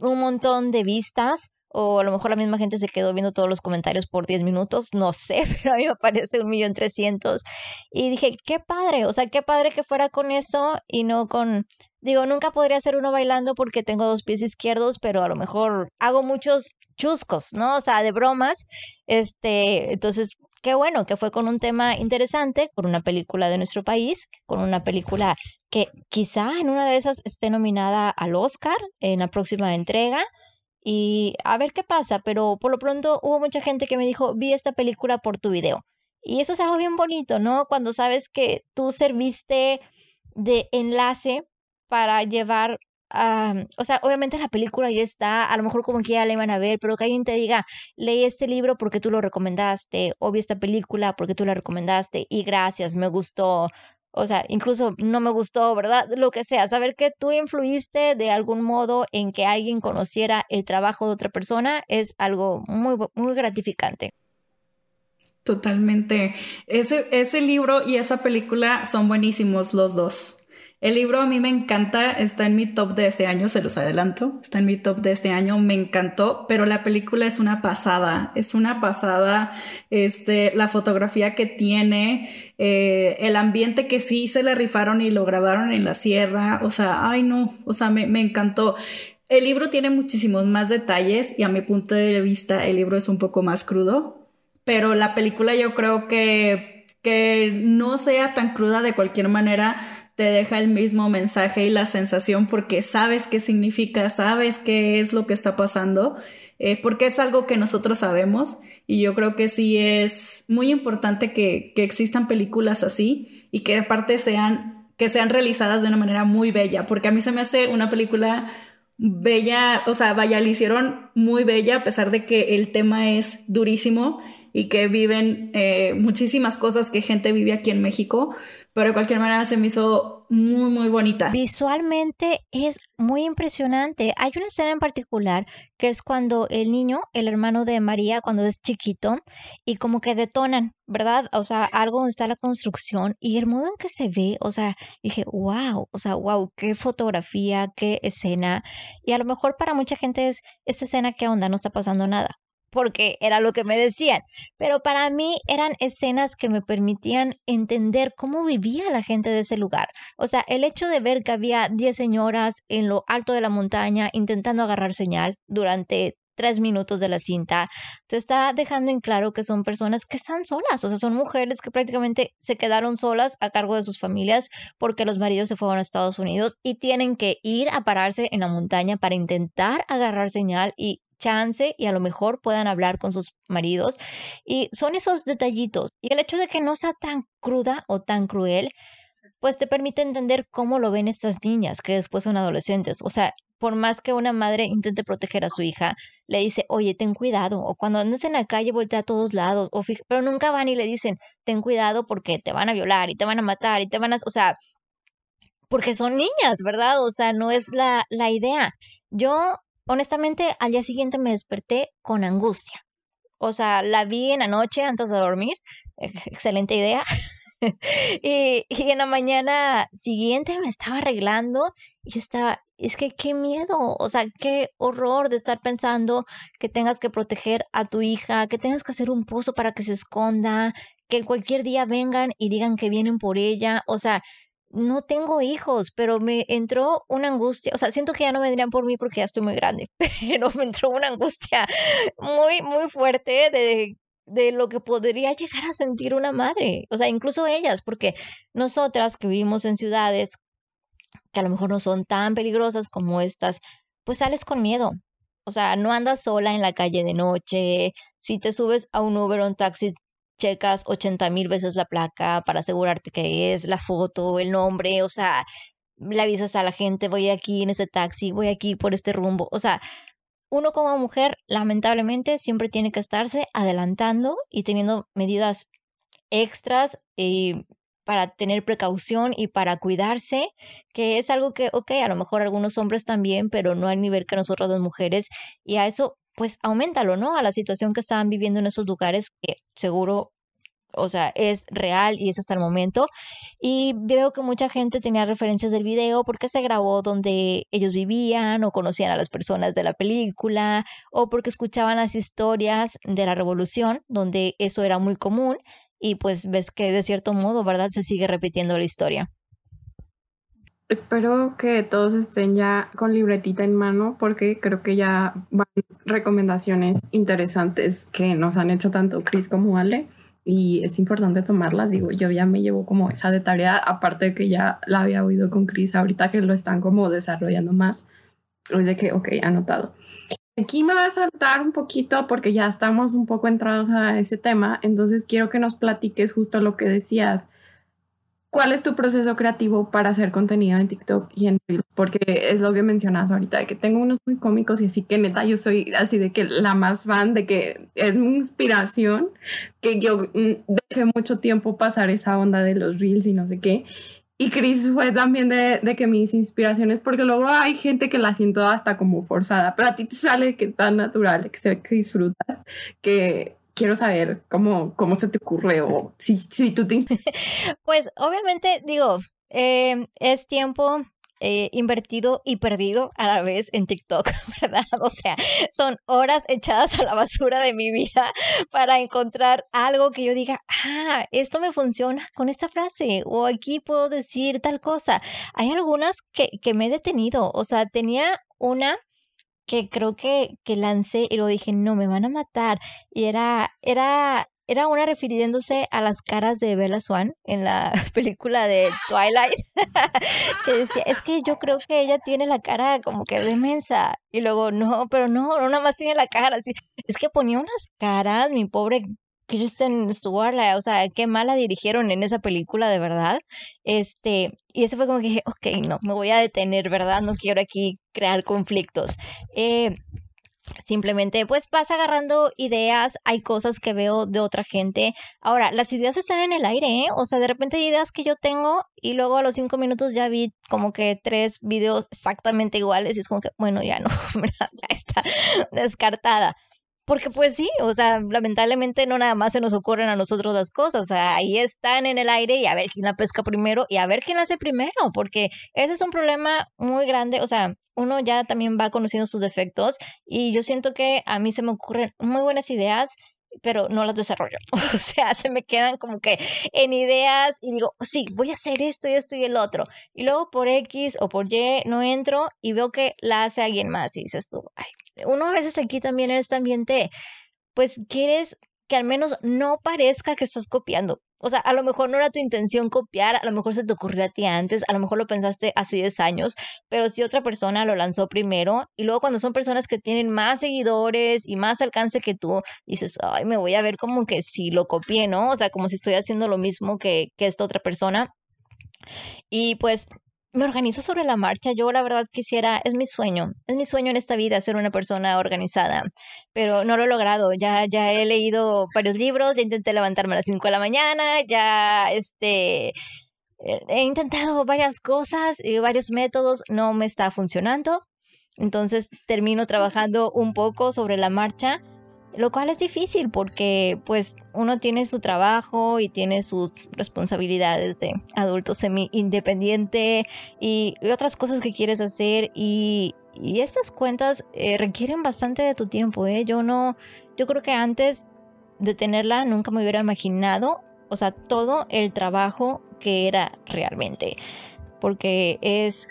un montón de vistas o a lo mejor la misma gente se quedó viendo todos los comentarios por 10 minutos, no sé, (laughs) pero a mí me parece un millón trescientos. Y dije, qué padre, o sea, qué padre que fuera con eso y no con, digo, nunca podría ser uno bailando porque tengo dos pies izquierdos, pero a lo mejor hago muchos chuscos, ¿no? O sea, de bromas. Este, entonces, qué bueno que fue con un tema interesante, con una película de nuestro país, con una película que quizá en una de esas esté nominada al Oscar en la próxima entrega y a ver qué pasa, pero por lo pronto hubo mucha gente que me dijo, vi esta película por tu video. Y eso es algo bien bonito, ¿no? Cuando sabes que tú serviste de enlace para llevar a... o sea, obviamente la película ya está, a lo mejor como que ya la iban a ver, pero que alguien te diga, leí este libro porque tú lo recomendaste, o vi esta película porque tú la recomendaste, y gracias, me gustó, o sea, incluso no me gustó, ¿verdad? Lo que sea, saber que tú influiste de algún modo en que alguien conociera el trabajo de otra persona es algo muy, muy gratificante. Totalmente. Ese, ese libro y esa película son buenísimos los dos. El libro a mí me encanta, está en mi top de este año, se los adelanto, está en mi top de este año, me encantó, pero la película es una pasada, es una pasada, este, la fotografía que tiene, eh, el ambiente que sí se le rifaron y lo grabaron en la sierra, o sea, ay no, o sea, me, me encantó. El libro tiene muchísimos más detalles y a mi punto de vista el libro es un poco más crudo, pero la película yo creo que, que no sea tan cruda de cualquier manera, te deja el mismo mensaje y la sensación porque sabes qué significa, sabes qué es lo que está pasando, eh, porque es algo que nosotros sabemos. Y yo creo que sí es muy importante que, que existan películas así y que aparte sean, que sean realizadas de una manera muy bella, porque a mí se me hace una película bella, o sea, vaya, la hicieron muy bella a pesar de que el tema es durísimo y que viven eh, muchísimas cosas que gente vive aquí en México, pero de cualquier manera se me hizo muy, muy bonita. Visualmente es muy impresionante. Hay una escena en particular que es cuando el niño, el hermano de María, cuando es chiquito, y como que detonan, ¿verdad? O sea, algo donde está la construcción y el modo en que se ve, o sea, dije, wow, o sea, wow, qué fotografía, qué escena. Y a lo mejor para mucha gente es, esta escena, ¿qué onda? No está pasando nada porque era lo que me decían, pero para mí eran escenas que me permitían entender cómo vivía la gente de ese lugar. O sea, el hecho de ver que había 10 señoras en lo alto de la montaña intentando agarrar señal durante tres minutos de la cinta, te está dejando en claro que son personas que están solas, o sea, son mujeres que prácticamente se quedaron solas a cargo de sus familias porque los maridos se fueron a Estados Unidos y tienen que ir a pararse en la montaña para intentar agarrar señal y chance y a lo mejor puedan hablar con sus maridos. Y son esos detallitos. Y el hecho de que no sea tan cruda o tan cruel, pues te permite entender cómo lo ven estas niñas que después son adolescentes. O sea, por más que una madre intente proteger a su hija, le dice, oye, ten cuidado. O cuando andes en la calle, voltea a todos lados. O pero nunca van y le dicen, ten cuidado porque te van a violar y te van a matar y te van a... O sea, porque son niñas, ¿verdad? O sea, no es la, la idea. Yo honestamente, al día siguiente me desperté con angustia. O sea, la vi en la noche antes de dormir. (laughs) Excelente idea. (laughs) y, y, en la mañana siguiente me estaba arreglando y yo estaba, es que qué miedo, o sea, qué horror de estar pensando que tengas que proteger a tu hija, que tengas que hacer un pozo para que se esconda, que cualquier día vengan y digan que vienen por ella, o sea, no tengo hijos, pero me entró una angustia, o sea, siento que ya no vendrían por mí porque ya estoy muy grande, (laughs) pero me entró una angustia muy, muy fuerte de, de lo que podría llegar a sentir una madre, o sea, incluso ellas, porque nosotras que vivimos en ciudades que a lo mejor no son tan peligrosas como estas, pues sales con miedo. O sea, no andas sola en la calle de noche. Si te subes a un Uber o un taxi, checas 80 mil veces la placa para asegurarte que es la foto, el nombre, o sea, le avisas a la gente, voy aquí en ese taxi, voy aquí por este rumbo, o sea, uno como mujer lamentablemente siempre tiene que estarse adelantando y teniendo medidas extras eh, para tener precaución y para cuidarse, que es algo que, ok, a lo mejor algunos hombres también, pero no al nivel que nosotros las mujeres, y a eso pues aumentalo, ¿no? A la situación que estaban viviendo en esos lugares que seguro o sea, es real y es hasta el momento. Y veo que mucha gente tenía referencias del video porque se grabó donde ellos vivían o conocían a las personas de la película o porque escuchaban las historias de la revolución, donde eso era muy común y pues ves que de cierto modo, ¿verdad? Se sigue repitiendo la historia. Espero que todos estén ya con libretita en mano porque creo que ya van recomendaciones interesantes que nos han hecho tanto Chris como Ale y es importante tomarlas. Digo, yo ya me llevo como esa de tarea, aparte de que ya la había oído con Chris, ahorita que lo están como desarrollando más, es de que, ok, anotado. Aquí me voy a saltar un poquito porque ya estamos un poco entrados a ese tema, entonces quiero que nos platiques justo lo que decías ¿Cuál es tu proceso creativo para hacer contenido en TikTok y en Reels? Porque es lo que mencionas ahorita, de que tengo unos muy cómicos y así que neta yo soy así de que la más fan, de que es mi inspiración, que yo mm, dejé mucho tiempo pasar esa onda de los Reels y no sé qué. Y Chris fue también de, de, que mis inspiraciones, porque luego hay gente que la siento hasta como forzada, pero a ti te sale que tan natural, que se que disfrutas, que quiero saber cómo, cómo se te ocurre o si, si tú te... (laughs) Pues obviamente digo, eh, es tiempo eh, invertido y perdido a la vez en TikTok, (laughs) ¿verdad? O sea, son horas echadas a la basura de mi vida (laughs) para encontrar algo que yo diga, ah, esto me funciona con esta frase o aquí puedo decir tal cosa. Hay algunas que, que me he detenido, o sea, tenía una que creo que, que lancé y lo dije, no, me van a matar. Y era, era, era una refiriéndose a las caras de Bella Swan en la (laughs) película de Twilight, (laughs) que decía, es que yo creo que ella tiene la cara como que de mensa. Y luego, no, pero no, no nada más tiene la cara así. Es que ponía unas caras, mi pobre Kristen Stewart, o sea, qué mala dirigieron en esa película, de verdad. Este, y ese fue como que dije, ok, no, me voy a detener, ¿verdad? No quiero aquí crear conflictos. Eh, simplemente pues vas agarrando ideas, hay cosas que veo de otra gente. Ahora, las ideas están en el aire, ¿eh? O sea, de repente hay ideas que yo tengo y luego a los cinco minutos ya vi como que tres videos exactamente iguales y es como que, bueno, ya no, (laughs) ¿verdad? Ya está descartada. Porque pues sí, o sea, lamentablemente no nada más se nos ocurren a nosotros las cosas, ahí están en el aire y a ver quién la pesca primero y a ver quién la hace primero, porque ese es un problema muy grande, o sea, uno ya también va conociendo sus defectos y yo siento que a mí se me ocurren muy buenas ideas pero no las desarrollo. (laughs) O sea, se me quedan como que en ideas y digo, sí, voy a hacer esto y esto y el otro. Y luego por X o por Y no entro y veo que la hace alguien más y dices tú, ay, uno a veces aquí también en este ambiente, pues quieres que al menos no parezca que estás copiando. O sea, a lo mejor no era tu intención copiar, a lo mejor se te ocurrió a ti antes, a lo mejor lo pensaste hace 10 años, pero si otra persona lo lanzó primero y luego cuando son personas que tienen más seguidores y más alcance que tú, dices, ay, me voy a ver como que si lo copié, ¿no? O sea, como si estoy haciendo lo mismo que, que esta otra persona. Y pues me organizo sobre la marcha. Yo la verdad quisiera, es mi sueño, es mi sueño en esta vida ser una persona organizada, pero no lo he logrado. Ya, ya he leído varios libros, ya intenté levantarme a las 5 de la mañana, ya este, he intentado varias cosas y varios métodos, no me está funcionando. Entonces termino trabajando un poco sobre la marcha lo cual es difícil porque pues uno tiene su trabajo y tiene sus responsabilidades de adulto semi independiente y, otras cosas que quieres hacer y, estas cuentas eh, requieren bastante de tu tiempo, ¿eh? Yo no, yo creo que antes de tenerla nunca me hubiera imaginado, o sea, todo el trabajo que era realmente, porque es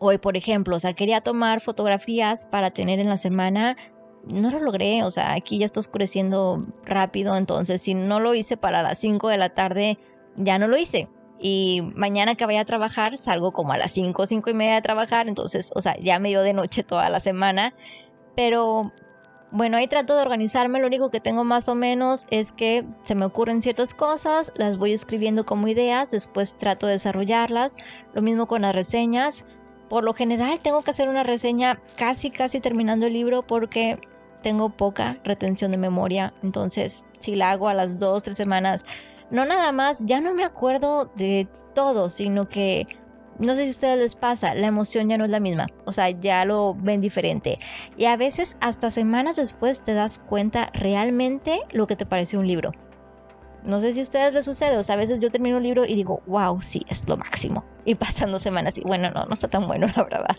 hoy, por ejemplo, o sea, quería tomar fotografías para tener en la semana no lo logré, o sea, aquí ya está oscureciendo rápido, entonces si no lo hice para las 5 de la tarde, ya no lo hice. Y mañana que vaya a trabajar, salgo como a las 5, 5 y media de trabajar, entonces, o sea, ya me dio de noche toda la semana. Pero bueno, ahí trato de organizarme, lo único que tengo más o menos es que se me ocurren ciertas cosas, las voy escribiendo como ideas, después trato de desarrollarlas, lo mismo con las reseñas. Por lo general tengo que hacer una reseña casi casi terminando el libro porque tengo poca retención de memoria, entonces si la hago a las dos, tres semanas, no nada más, ya no me acuerdo de todo, sino que no sé si a ustedes les pasa, la emoción ya no es la misma, o sea, ya lo ven diferente. Y a veces hasta semanas después te das cuenta realmente lo que te pareció un libro. No sé si a ustedes les sucede, o sea, a veces yo termino un libro y digo, wow, sí, es lo máximo. Y (laughs) pasan dos semanas y bueno, no, no está tan bueno, (laughs) la verdad.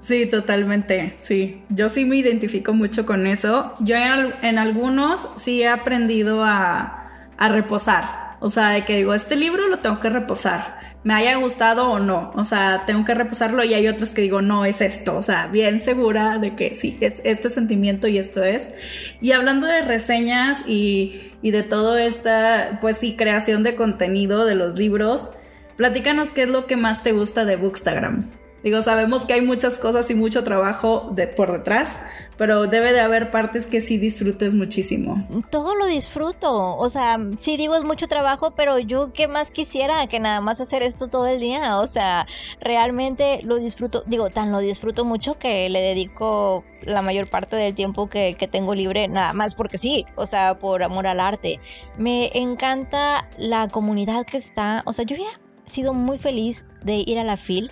Sí, totalmente, sí. Yo sí me identifico mucho con eso. Yo en, en algunos sí he aprendido a, a reposar. O sea, de que digo, este libro lo tengo que reposar, me haya gustado o no. O sea, tengo que reposarlo y hay otros que digo, no, es esto. O sea, bien segura de que sí, es este sentimiento y esto es. Y hablando de reseñas y, y de todo esta, pues sí, creación de contenido de los libros, platícanos qué es lo que más te gusta de Bookstagram. Digo, sabemos que hay muchas cosas y mucho trabajo de, por detrás, pero debe de haber partes que sí disfrutes muchísimo. Todo lo disfruto, o sea, sí digo es mucho trabajo, pero yo qué más quisiera que nada más hacer esto todo el día, o sea, realmente lo disfruto, digo, tan lo disfruto mucho que le dedico la mayor parte del tiempo que, que tengo libre, nada más porque sí, o sea, por amor al arte. Me encanta la comunidad que está, o sea, yo hubiera sido muy feliz de ir a la FIL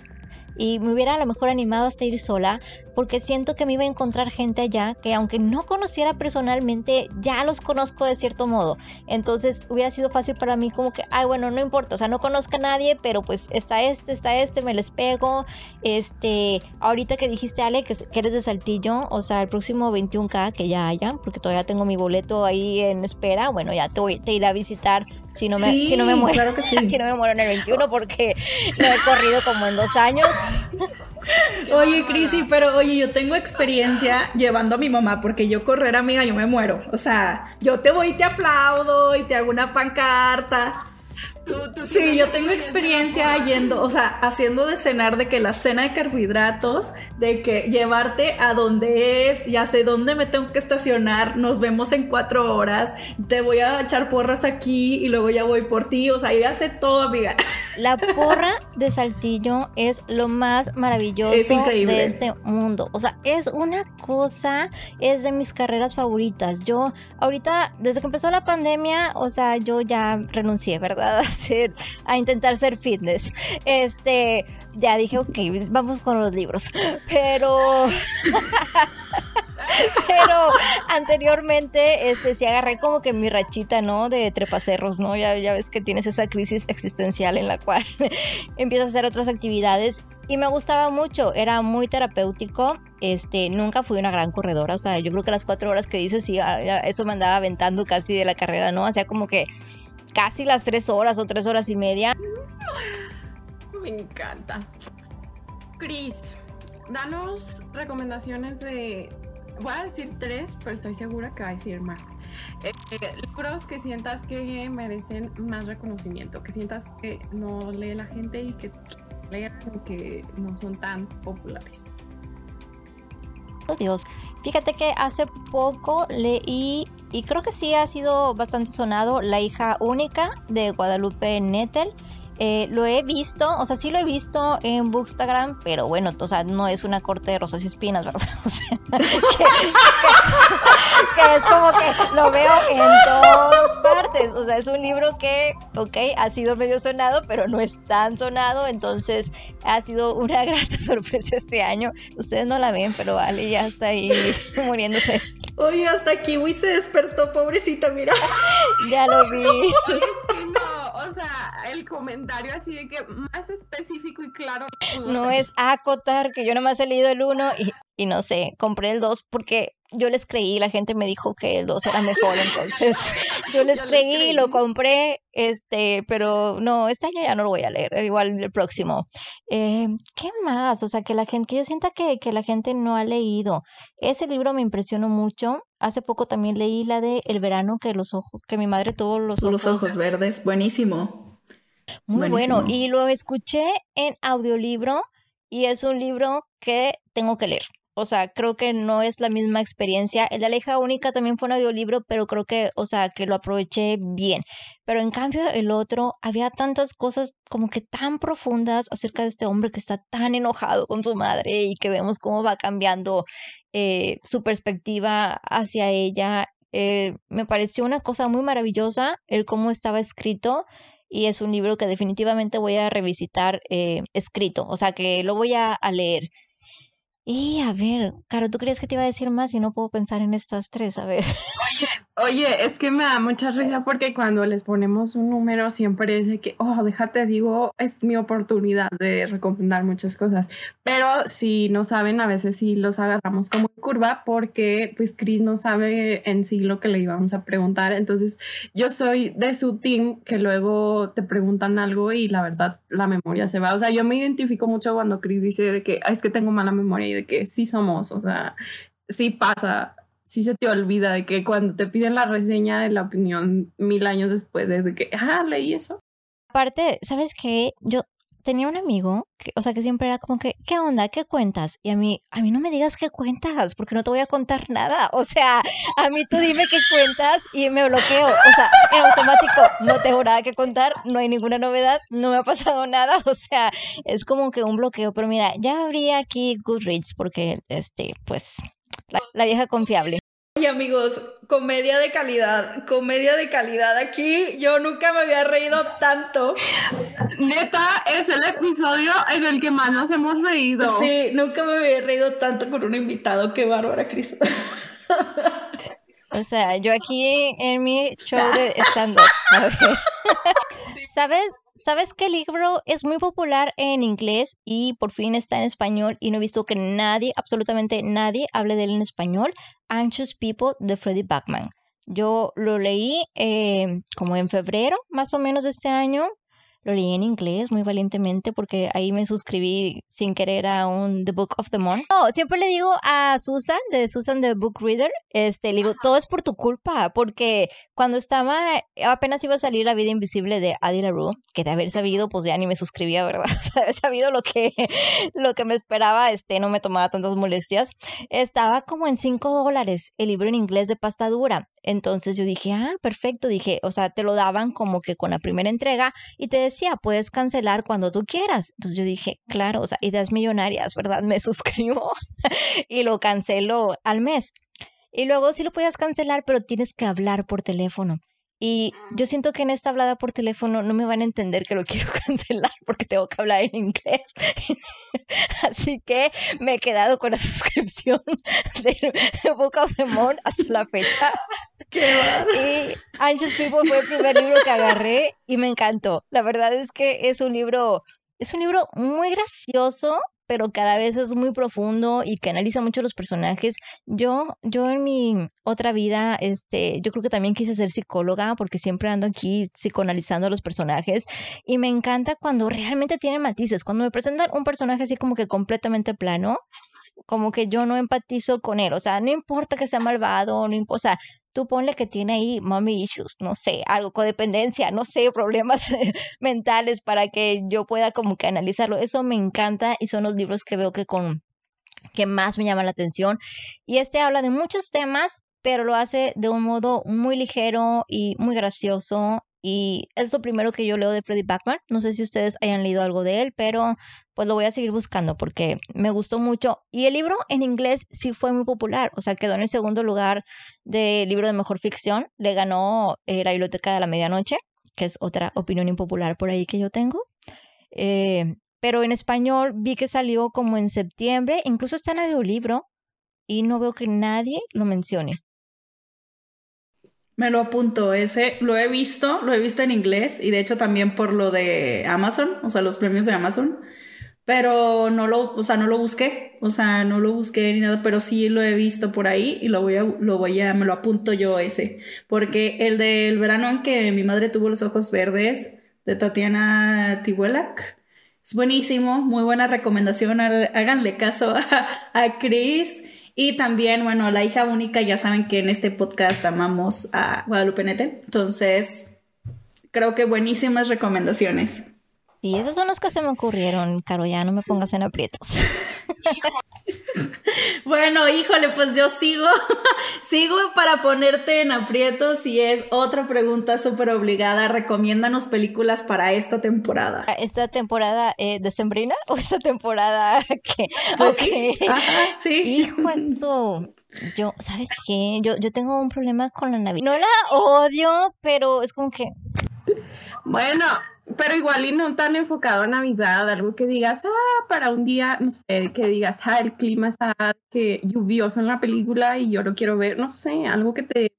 y me hubiera a lo mejor animado hasta ir sola porque siento que me iba a encontrar gente allá que aunque no conociera personalmente ya los conozco de cierto modo. Entonces hubiera sido fácil para mí como que ay bueno no importa o sea no conozco a nadie pero pues está este está este me les pego este ahorita que dijiste Ale que, que eres de Saltillo o sea el próximo 21k que ya haya porque todavía tengo mi boleto ahí en espera bueno ya te, voy, te iré a visitar si no me, Sí, si no me muero claro que sí. (laughs) si no me muero en el 21 porque lo he corrido como en dos años (laughs) Oye, Crisi, pero oye, yo tengo experiencia llevando a mi mamá, porque yo correr, amiga, yo me muero. O sea, yo te voy y te aplaudo y te hago una pancarta. Sí, yo tengo experiencia yendo, o sea, haciendo de cenar de que la cena de carbohidratos, de que llevarte a donde es, ya sé dónde me tengo que estacionar, nos vemos en cuatro horas, te voy a echar porras aquí y luego ya voy por ti, o sea, yo ya sé todo, amiga. La porra (laughs) de Saltillo es lo más maravilloso Es de este mundo. O sea, es una cosa, es de mis carreras favoritas. Yo, ahorita, desde que empezó la pandemia, o sea, yo ya renuncié, ¿verdad? (laughs) A, intentar ser fitness. Este, ya dije, ok, vamos con los libros. Pero. (laughs) Pero anteriormente, este, sí agarré como que mi rachita, ¿no? De trepacerros, ¿no? Ya, ya ves que tienes esa crisis existencial en la cual (laughs) empiezas a hacer otras actividades y me gustaba mucho, era muy terapéutico. Este, nunca fui una gran corredora, o sea, yo creo que las cuatro horas que dices, sí, eso me andaba aventando casi de la carrera, ¿no? Hacía como que casi las tres horas o tres horas y media. Me encanta. Cris, danos recomendaciones de. Voy a decir tres, pero estoy segura que va a decir más. Eh, libros que sientas que merecen más reconocimiento, que sientas que no lee la gente y que lean que no son tan populares. Dios, fíjate que hace poco leí, y creo que sí ha sido bastante sonado, La hija única de Guadalupe Nettel. Eh, lo he visto, o sea, sí lo he visto en Bookstagram, pero bueno, o sea, no es una corte de rosas y espinas, ¿verdad? (laughs) O sea, que, que- que es como que lo veo en todas partes. O sea, es un libro que, ok, ha sido medio sonado, pero no es tan sonado, entonces ha sido una (laughs) grata sorpresa este año. Ustedes no la ven, pero Ale ya está ahí (laughs) muriéndose. Oye, hasta Kiwi se despertó, pobrecita, mira. Ya lo vi. Es que no, o sea, el comentario así de que más específico y claro. No ser. es acotar que yo nomás he leído el uno y, y no sé, compré el 2 porque yo les creí, la gente me dijo que el 2 era mejor, entonces (laughs) yo les Yo les creí y lo creí. compré, este, pero no, este año ya no lo voy a leer, igual el próximo. Eh, ¿Qué más? O sea, que la gente, que yo sienta que, que la gente no ha leído. Ese libro me impresionó mucho. Hace poco también leí la de El verano que los ojos, que mi madre tuvo los ojos Los ojos verdes, buenísimo. Muy bueno. Y lo escuché en audiolibro y es un libro que tengo que leer. O sea, creo que no es la misma experiencia. El de la hija única también fue un audiolibro, pero creo que, o sea, que lo aproveché bien. Pero en cambio, el otro, había tantas cosas como que tan profundas acerca de este hombre que está tan enojado con su madre y que vemos cómo va cambiando eh, su perspectiva hacia ella. Eh, me pareció una cosa muy maravillosa el cómo estaba escrito y es un libro que definitivamente voy a revisitar eh, escrito, o sea que lo voy a, a leer. Y a ver, Caro, ¿tú crees que te iba a decir más y no puedo pensar en estas tres? A ver. (laughs) Oye, es que me da mucha risa porque cuando les ponemos un número siempre es de que, oh, déjate, digo, es mi oportunidad de recomendar muchas cosas. Pero si no saben, a veces sí los agarramos como curva porque pues Chris no sabe en sí lo que le íbamos a preguntar. Entonces yo soy de su team que luego te preguntan algo y la verdad la memoria se va. O sea, yo me identifico mucho cuando Chris dice de que es que tengo mala memoria que sí somos, o sea, sí pasa, sí se te olvida de que cuando te piden la reseña de la opinión mil años después, de que, ah, leí eso. Aparte, ¿sabes qué? Yo tenía un amigo, que, o sea, que siempre era como que, ¿qué onda? ¿Qué cuentas? Y a mí, a mí no me digas qué cuentas, porque no te voy a contar nada. O sea, a mí tú dime qué cuentas y me bloqueo. O sea, en automático, no tengo nada que contar, no hay ninguna novedad, no me ha pasado nada. (laughs) O sea, es como que un bloqueo. Pero mira, ya abrí aquí Goodreads porque, este, pues, la vieja confiable. Y amigos, comedia de calidad, comedia de calidad. Aquí yo nunca me había reído tanto. Neta, es el episodio en el que más nos hemos reído. Sí, nunca me había reído tanto con un invitado. Qué bárbara, Cris. O sea, yo aquí en mi show de (laughs) stand-up. ¿Sabes? ¿Sabes qué libro es muy popular en inglés y por fin está en español y no he visto que nadie, absolutamente nadie, hable de él en español? Anxious People de Freddie Bachman. Yo lo leí eh, como en febrero, más o menos de este año, lo leí en inglés muy valientemente porque ahí me suscribí sin querer a un The Book of the Month. No, siempre le digo a Susan, de Susan the Book Reader, este, le digo, todo es por tu culpa, porque cuando estaba, apenas iba a salir La vida invisible de Adi LaRue, que de haber sabido, pues ya ni me suscribía, ¿verdad? O (laughs) sea, de haber sabido lo que, lo que me esperaba, este, no me tomaba tantas molestias. Estaba como en 5 dólares el libro en inglés de pasta dura. Entonces yo dije, ah, perfecto, dije, o sea, te lo daban como que con la primera entrega y te decía, puedes cancelar cuando tú quieras. Entonces yo dije, claro, o sea, ideas millonarias, ¿verdad? (laughs) Me suscribo y lo cancelo al mes. Y luego sí lo puedes cancelar, pero tienes que hablar por teléfono. Y yo siento que en esta hablada por teléfono no me van a entender que lo (laughs) quiero cancelar porque tengo que hablar en inglés. (laughs) Así que me he quedado con la suscripción de Book of the Month hasta la fecha. Qué y Anxious People fue el primer libro que agarré y me encantó. La verdad es que es un libro, es un libro muy gracioso, pero cada vez es muy profundo y que analiza mucho los personajes. Yo, yo en mi otra vida, este, yo creo que también quise ser psicóloga porque siempre ando aquí psicoanalizando a los personajes y me encanta cuando realmente tienen matices, cuando me presentan un personaje así como que completamente plano, como que yo no empatizo con él, o sea, no importa que sea malvado, no importa, o sea, tú ponle que tiene ahí mommy issues, no sé, algo, codependencia, no sé, (laughs) problemas mentales para que yo pueda como que analizarlo. Eso me encanta y son los libros que veo que con que más me llaman la atención. Y este habla de muchos temas, pero lo hace de un modo muy ligero y muy gracioso y es lo primero que yo leo de Freddie Bachman. No sé si ustedes hayan leído algo de él, pero pues lo voy a seguir buscando porque me gustó mucho. Y el libro en inglés sí fue muy popular, o sea, quedó en el segundo lugar del libro de mejor ficción. Le ganó eh, La Biblioteca de la Medianoche, que es otra opinión impopular por ahí que yo tengo. Eh, pero en español vi que salió como en septiembre, incluso está en audiolibro y no veo que nadie lo mencione. Me lo apunto, ese lo he visto, lo he visto en inglés y de hecho también por lo de Amazon, o sea, los premios de Amazon, pero no lo, o sea, no lo busqué, o sea, no lo busqué ni nada, pero sí lo he visto por ahí y lo voy a, lo voy a, me lo apunto yo ese, porque el del verano en que mi madre tuvo los ojos verdes de Tatiana Tibuelac, es buenísimo, muy buena recomendación, háganle caso (laughs) a, a Chris. Y también, bueno, la hija única, ya saben que en este podcast amamos a Guadalupe Nete. Entonces, creo que buenísimas recomendaciones. Sí, esos son los que se me ocurrieron, Caro, ya no me pongas en aprietos. (laughs) bueno, híjole, pues yo sigo, (laughs) sigo para ponerte en aprietos y es otra pregunta súper obligada. Recomiéndanos películas para esta temporada. ¿Esta temporada eh, de Sembrina o esta temporada (laughs) que... Pues sí, Ajá, sí. Hijo, eso... Yo, ¿sabes qué? Yo, yo tengo un problema con la Navidad. No la odio, pero es como que... Bueno, pero igual y no tan enfocado a Navidad, algo que digas, ah, para un día, no sé, que digas, ah, el clima está que lluvioso en la película y yo lo quiero ver, no sé, algo que te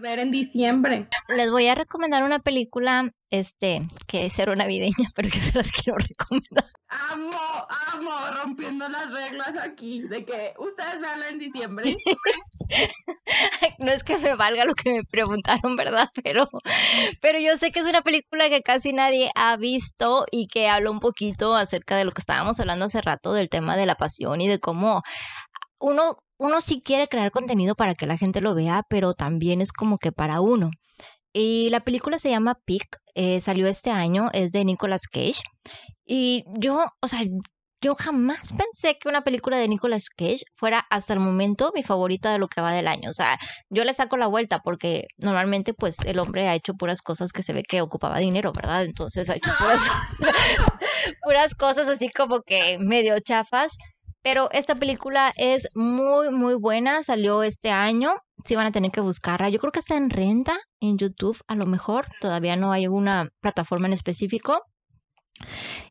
ver en diciembre. Les voy a recomendar una película, este, que es cero navideña, (laughs) pero que se las quiero recomendar. Amo, amo, rompiendo las reglas aquí, de que ustedes veanla en diciembre. (laughs) no es que me valga lo que me preguntaron, ¿verdad? (laughs) Pero, pero yo sé que es una película que casi nadie ha visto y que habla un poquito acerca de lo que estábamos hablando hace rato, del tema de la pasión y de cómo uno uno sí quiere crear contenido para que la gente lo vea, pero también es como que para uno. Y la película se llama Pick, eh, salió este año, es de Nicolas Cage. Y yo, o sea, yo jamás pensé que una película de Nicolas Cage fuera hasta el momento mi favorita de lo que va del año. O sea, yo le saco la vuelta porque normalmente pues el hombre ha hecho puras cosas que se ve que ocupaba dinero, ¿verdad? Entonces ha hecho puras, (laughs) puras cosas así como que medio chafas. Pero esta película es muy, muy buena. Salió este año. Sí van a tener que buscarla. Yo creo que está en renta en YouTube, a lo mejor. Todavía no hay una plataforma en específico.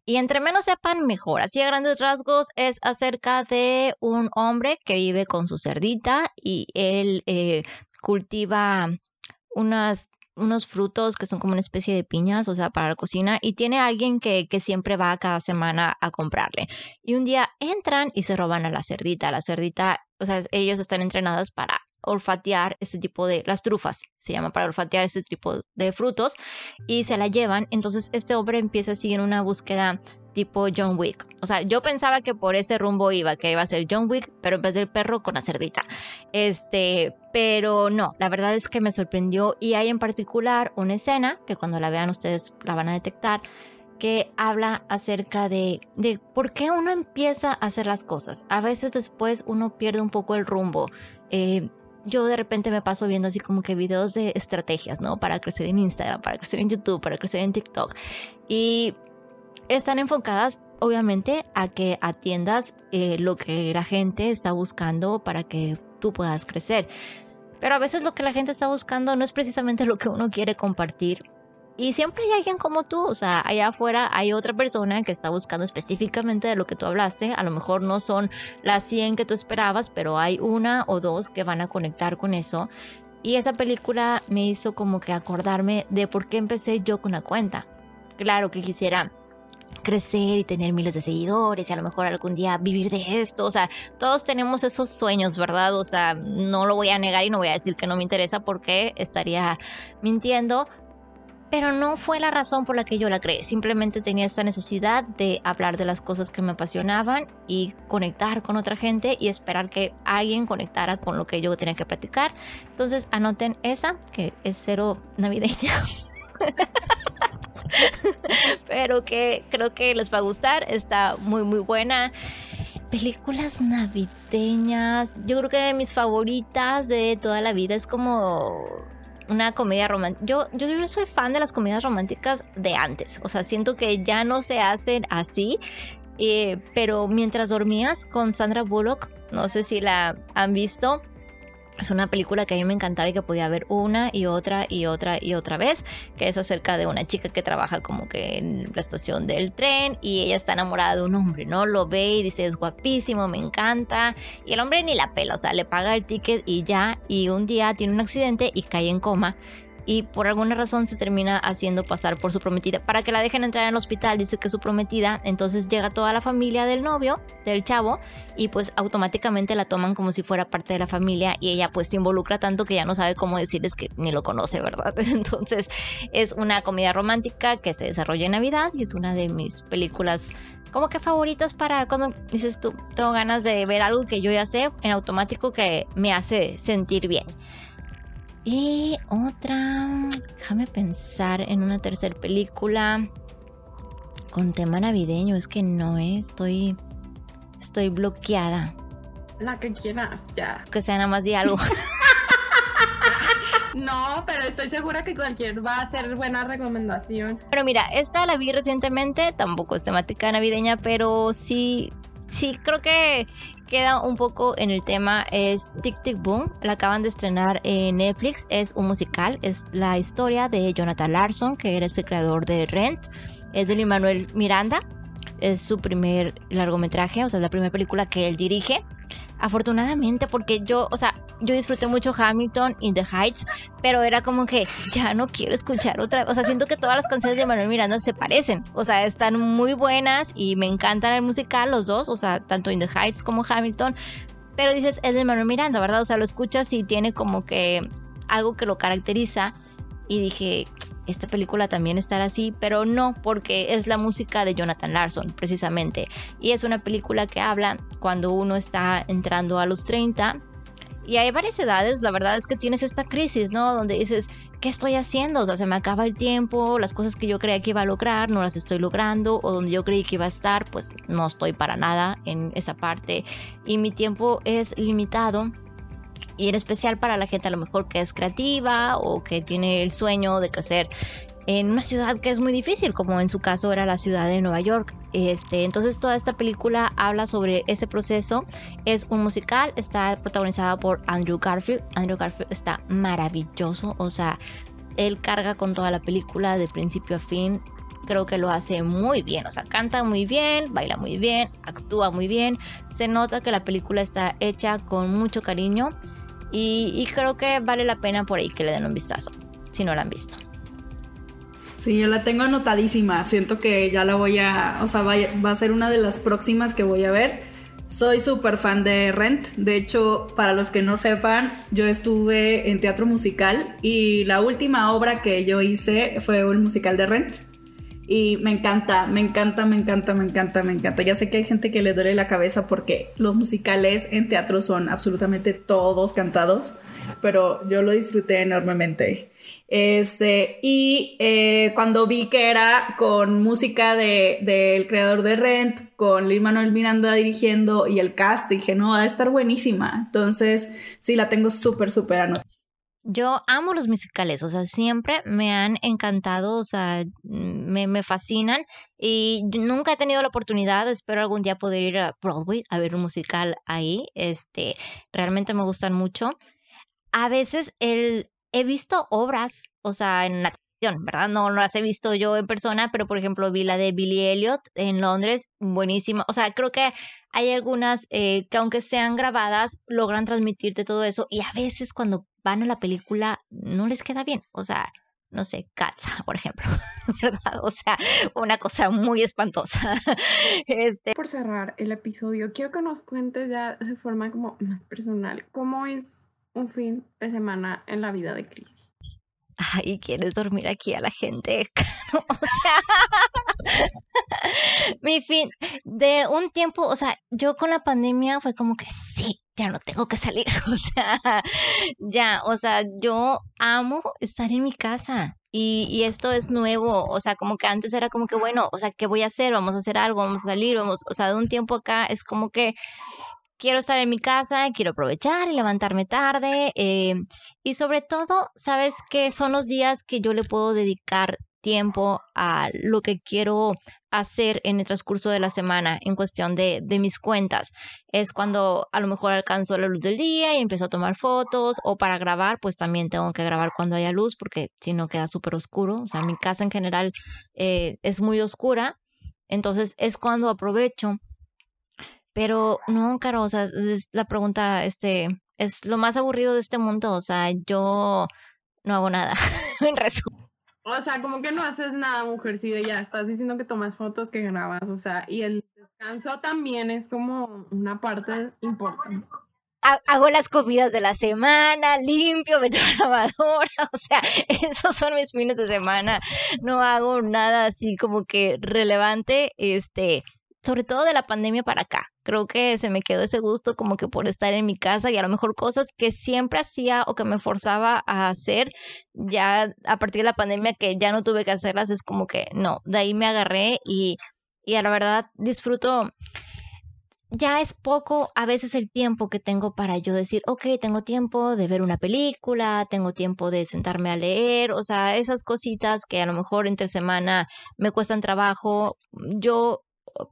Y entre menos sepan, mejor. Así a grandes rasgos es acerca de un hombre que vive con su cerdita y él eh, cultiva unas unos frutos que son como una especie de piñas, o sea, para la cocina, y tiene alguien que, que siempre va cada semana a comprarle. Y un día entran y se roban a la cerdita. La cerdita, o sea, ellos están entrenadas para olfatear este tipo de, las trufas, se llama para olfatear este tipo de frutos, y se la llevan. Entonces este hombre empieza a seguir una búsqueda tipo John Wick. O sea, yo pensaba que por ese rumbo iba, que iba a ser John Wick, pero en vez del perro con la cerdita. Este, pero no, la verdad es que me sorprendió y hay en particular una escena que cuando la vean ustedes la van a detectar que habla acerca de, de por qué uno empieza a hacer las cosas. A veces después uno pierde un poco el rumbo. Eh, yo de repente me paso viendo así como que videos de estrategias, ¿no? Para crecer en Instagram, para crecer en YouTube, para crecer en TikTok. Y están enfocadas obviamente a que atiendas eh, lo que la gente está buscando para que tú puedas crecer. Pero a veces lo que la gente está buscando no es precisamente lo que uno quiere compartir. Y siempre hay alguien como tú, o sea, allá afuera hay otra persona que está buscando específicamente de lo que tú hablaste. A lo mejor no son las 100 que tú esperabas, pero hay una o dos que van a conectar con eso. Y esa película me hizo como que acordarme de por qué empecé yo con la cuenta. Claro que quisiera crecer y tener miles de seguidores y a lo mejor algún día vivir de esto. O sea, todos tenemos esos sueños, ¿verdad? O sea, no lo voy a negar y no voy a decir que no me interesa porque estaría mintiendo. Pero no fue la razón por la que yo la creé. Simplemente tenía esta necesidad de hablar de las cosas que me apasionaban y conectar con otra gente y esperar que alguien conectara con lo que yo tenía que practicar. Entonces anoten esa, que es cero navideña. (laughs) pero que creo que les va a gustar. Está muy, muy buena. Películas navideñas. Yo creo que mis favoritas de toda la vida es como una comedia romántica. Yo, yo, soy fan de las comedias románticas de antes. O sea, siento que ya no se hacen así. Eh, pero mientras dormías con Sandra Bullock, no sé si la han visto es una película que a mí me encantaba y que podía ver una y otra y otra y otra vez, que es acerca de una chica que trabaja como que en la estación del tren y ella está enamorada de un hombre, ¿no? Lo ve y dice, es guapísimo, me encanta. Y el hombre ni la pela, o sea, le paga el ticket y ya, y un día tiene un accidente y cae en coma y por alguna razón se termina haciendo pasar por su prometida. Para que la dejen entrar en el hospital dice que es su prometida entonces llega toda la familia del novio del chavo y pues automáticamente la toman como si fuera parte de la familia y ella pues se involucra tanto que ya no sabe cómo decirles que ni lo conoce verdad (laughs) entonces es una comedia romántica que se desarrolla en Navidad y es una de mis películas como que favoritas para cuando dices tú tengo ganas de ver algo que yo ya sé en automático que me hace sentir bien y otra, déjame pensar en una tercera película con tema navideño. Es que no, ¿eh? estoy, estoy bloqueada. La que quieras, ya. Que sea nada más de algo. (laughs) (laughs) no, pero estoy segura que cualquier va a ser buena recomendación. Pero mira, esta la vi recientemente, tampoco es temática navideña, pero sí, sí, creo que queda un poco en el tema es Tic Tic Boom. La acaban de estrenar en Netflix. Es un musical. Es la historia de Jonathan Larson, que eres el creador de Rent. es de Lin-Manuel Miranda. Es su primer largometraje, o sea, es la primera película que él dirige. Afortunadamente, porque yo, o sea, yo disfruté mucho Hamilton in the Heights, pero era como que ya no quiero escuchar otra. O sea, siento que todas las canciones de Manuel Miranda se parecen. O sea, están muy buenas y me encantan el musical, los dos, o sea, tanto in the Heights como Hamilton. Pero dices, es de Manuel Miranda, ¿verdad? O sea, lo escuchas y tiene como que algo que lo caracteriza. Y dije, esta película también estará así, pero no, porque es la música de Jonathan Larson, precisamente. Y es una película que habla cuando uno está entrando a los 30. Y hay varias edades, la verdad es que tienes esta crisis, ¿no? Donde dices, ¿qué estoy haciendo? O sea, se me acaba el tiempo, las cosas que yo creía que iba a lograr no las estoy logrando, o donde yo creí que iba a estar, pues no estoy para nada en esa parte. Y mi tiempo es limitado y en especial para la gente a lo mejor que es creativa o que tiene el sueño de crecer en una ciudad que es muy difícil, como en su caso era la ciudad de Nueva York. Este, entonces toda esta película habla sobre ese proceso. Es un musical, está protagonizada por Andrew Garfield. Andrew Garfield está maravilloso, o sea, él carga con toda la película de principio a fin. Creo que lo hace muy bien, o sea, canta muy bien, baila muy bien, actúa muy bien. Se nota que la película está hecha con mucho cariño y, creo que vale la pena por ahí que le den un vistazo, si no la han visto. Sí, yo la tengo anotadísima. Siento que ya la voy a. O sea, va, va a ser una de las próximas que voy a ver. Soy súper fan de Rent. De hecho, para los que no sepan, yo estuve en teatro musical y la última obra que yo hice fue un musical de Rent. Y me encanta, me encanta, me encanta, me encanta, me encanta. Ya sé que hay gente que le duele la cabeza porque los musicales en teatro son absolutamente todos cantados, pero yo lo disfruté enormemente. Este, y eh, cuando vi que era con música del de, creador de Rent, con Lin Manuel Miranda dirigiendo y el cast, dije, no, va a estar buenísima. Entonces, sí, la tengo súper, súper anotada. Yo amo los musicales, o sea, siempre me han encantado, o sea, me, me fascinan y nunca he tenido la oportunidad, espero algún día poder ir a Broadway a ver un musical ahí, este, realmente me gustan mucho. A veces el, he visto obras, o sea, en la ¿verdad? No, no las he visto yo en persona, pero por ejemplo vi la de Billy Elliot en Londres, buenísima, o sea, creo que hay algunas eh, que aunque sean grabadas, logran transmitirte todo eso y a veces cuando van a la película no les queda bien. O sea, no sé, Cats, (laughs) por ejemplo. (laughs) O sea, una cosa muy espantosa. (laughs) Este... Por cerrar el episodio, quiero que nos cuentes ya de forma como más personal, ¿cómo es un fin de semana en la vida de Cris? Ay, ¿quieres dormir aquí a la gente? (laughs) o sea, (laughs) mi fin de un tiempo, o sea, yo con la pandemia fue como que sí, ya no tengo que salir, (laughs) o sea, ya, o sea, yo amo estar en mi casa y, y, esto es nuevo, o sea, como que antes era como que, bueno, o sea, ¿qué voy a hacer? Vamos a hacer algo, vamos a salir, vamos, o sea, de un tiempo acá es como que quiero estar en mi casa, quiero aprovechar y levantarme tarde eh, y sobre todo, sabes que son los días que yo le puedo dedicar tiempo a lo que quiero hacer en el transcurso de la semana en cuestión de, mis cuentas. Es cuando a lo mejor alcanzo la luz del día y empiezo a tomar fotos o para grabar, pues también tengo que grabar cuando haya luz porque si no queda súper oscuro. O sea, mi casa en general eh, es muy oscura. Entonces es cuando aprovecho. Pero no, Caro, o sea, es la pregunta, este, es lo más aburrido de este mundo. O sea, yo no hago nada, (laughs) en resumen. O sea, como que no haces nada, mujer, si ya estás diciendo que tomas fotos, que grabas, o sea, y el descanso también es como una parte importante. Hago las comidas de la semana, limpio, meto (laughs) la lavadora, o sea, (laughs) esos son mis fines de semana. No hago nada así como que relevante, este, sobre todo de la pandemia para acá. Creo que se me quedó ese gusto como que por estar en mi casa y a lo mejor cosas que siempre hacía o que me forzaba a hacer, ya a partir de la pandemia que ya no tuve que hacerlas, es como que no, de ahí me agarré y, y a la verdad disfruto. Ya es poco a veces el tiempo que tengo para yo decir, ok, tengo tiempo de ver una película, tengo tiempo de sentarme a leer, o sea, esas cositas que a lo mejor entre semana me cuestan trabajo, yo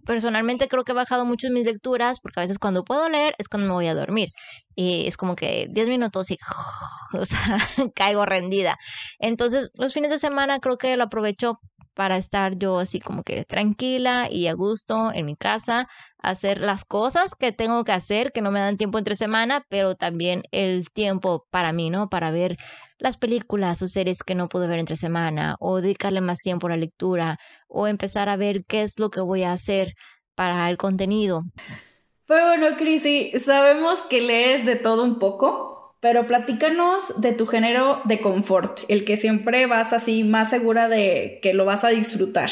personalmente creo que he bajado mucho mis lecturas porque a veces cuando puedo leer es cuando me voy a dormir y es como que 10 minutos y (laughs) o sea, (laughs) caigo rendida. Entonces, los fines de semana creo que lo aprovecho para estar yo así como que tranquila y a gusto en mi casa, hacer las cosas que tengo que hacer, que no me dan tiempo entre semana, pero también el tiempo para mí, ¿no? Para ver las películas o series que no pude ver entre semana, o dedicarle más tiempo a la lectura, o empezar a ver qué es lo que voy a hacer para el contenido. Pero bueno, Crisi, sabemos que lees de todo un poco, pero platícanos de tu género de confort, el que siempre vas así más segura de que lo vas a disfrutar.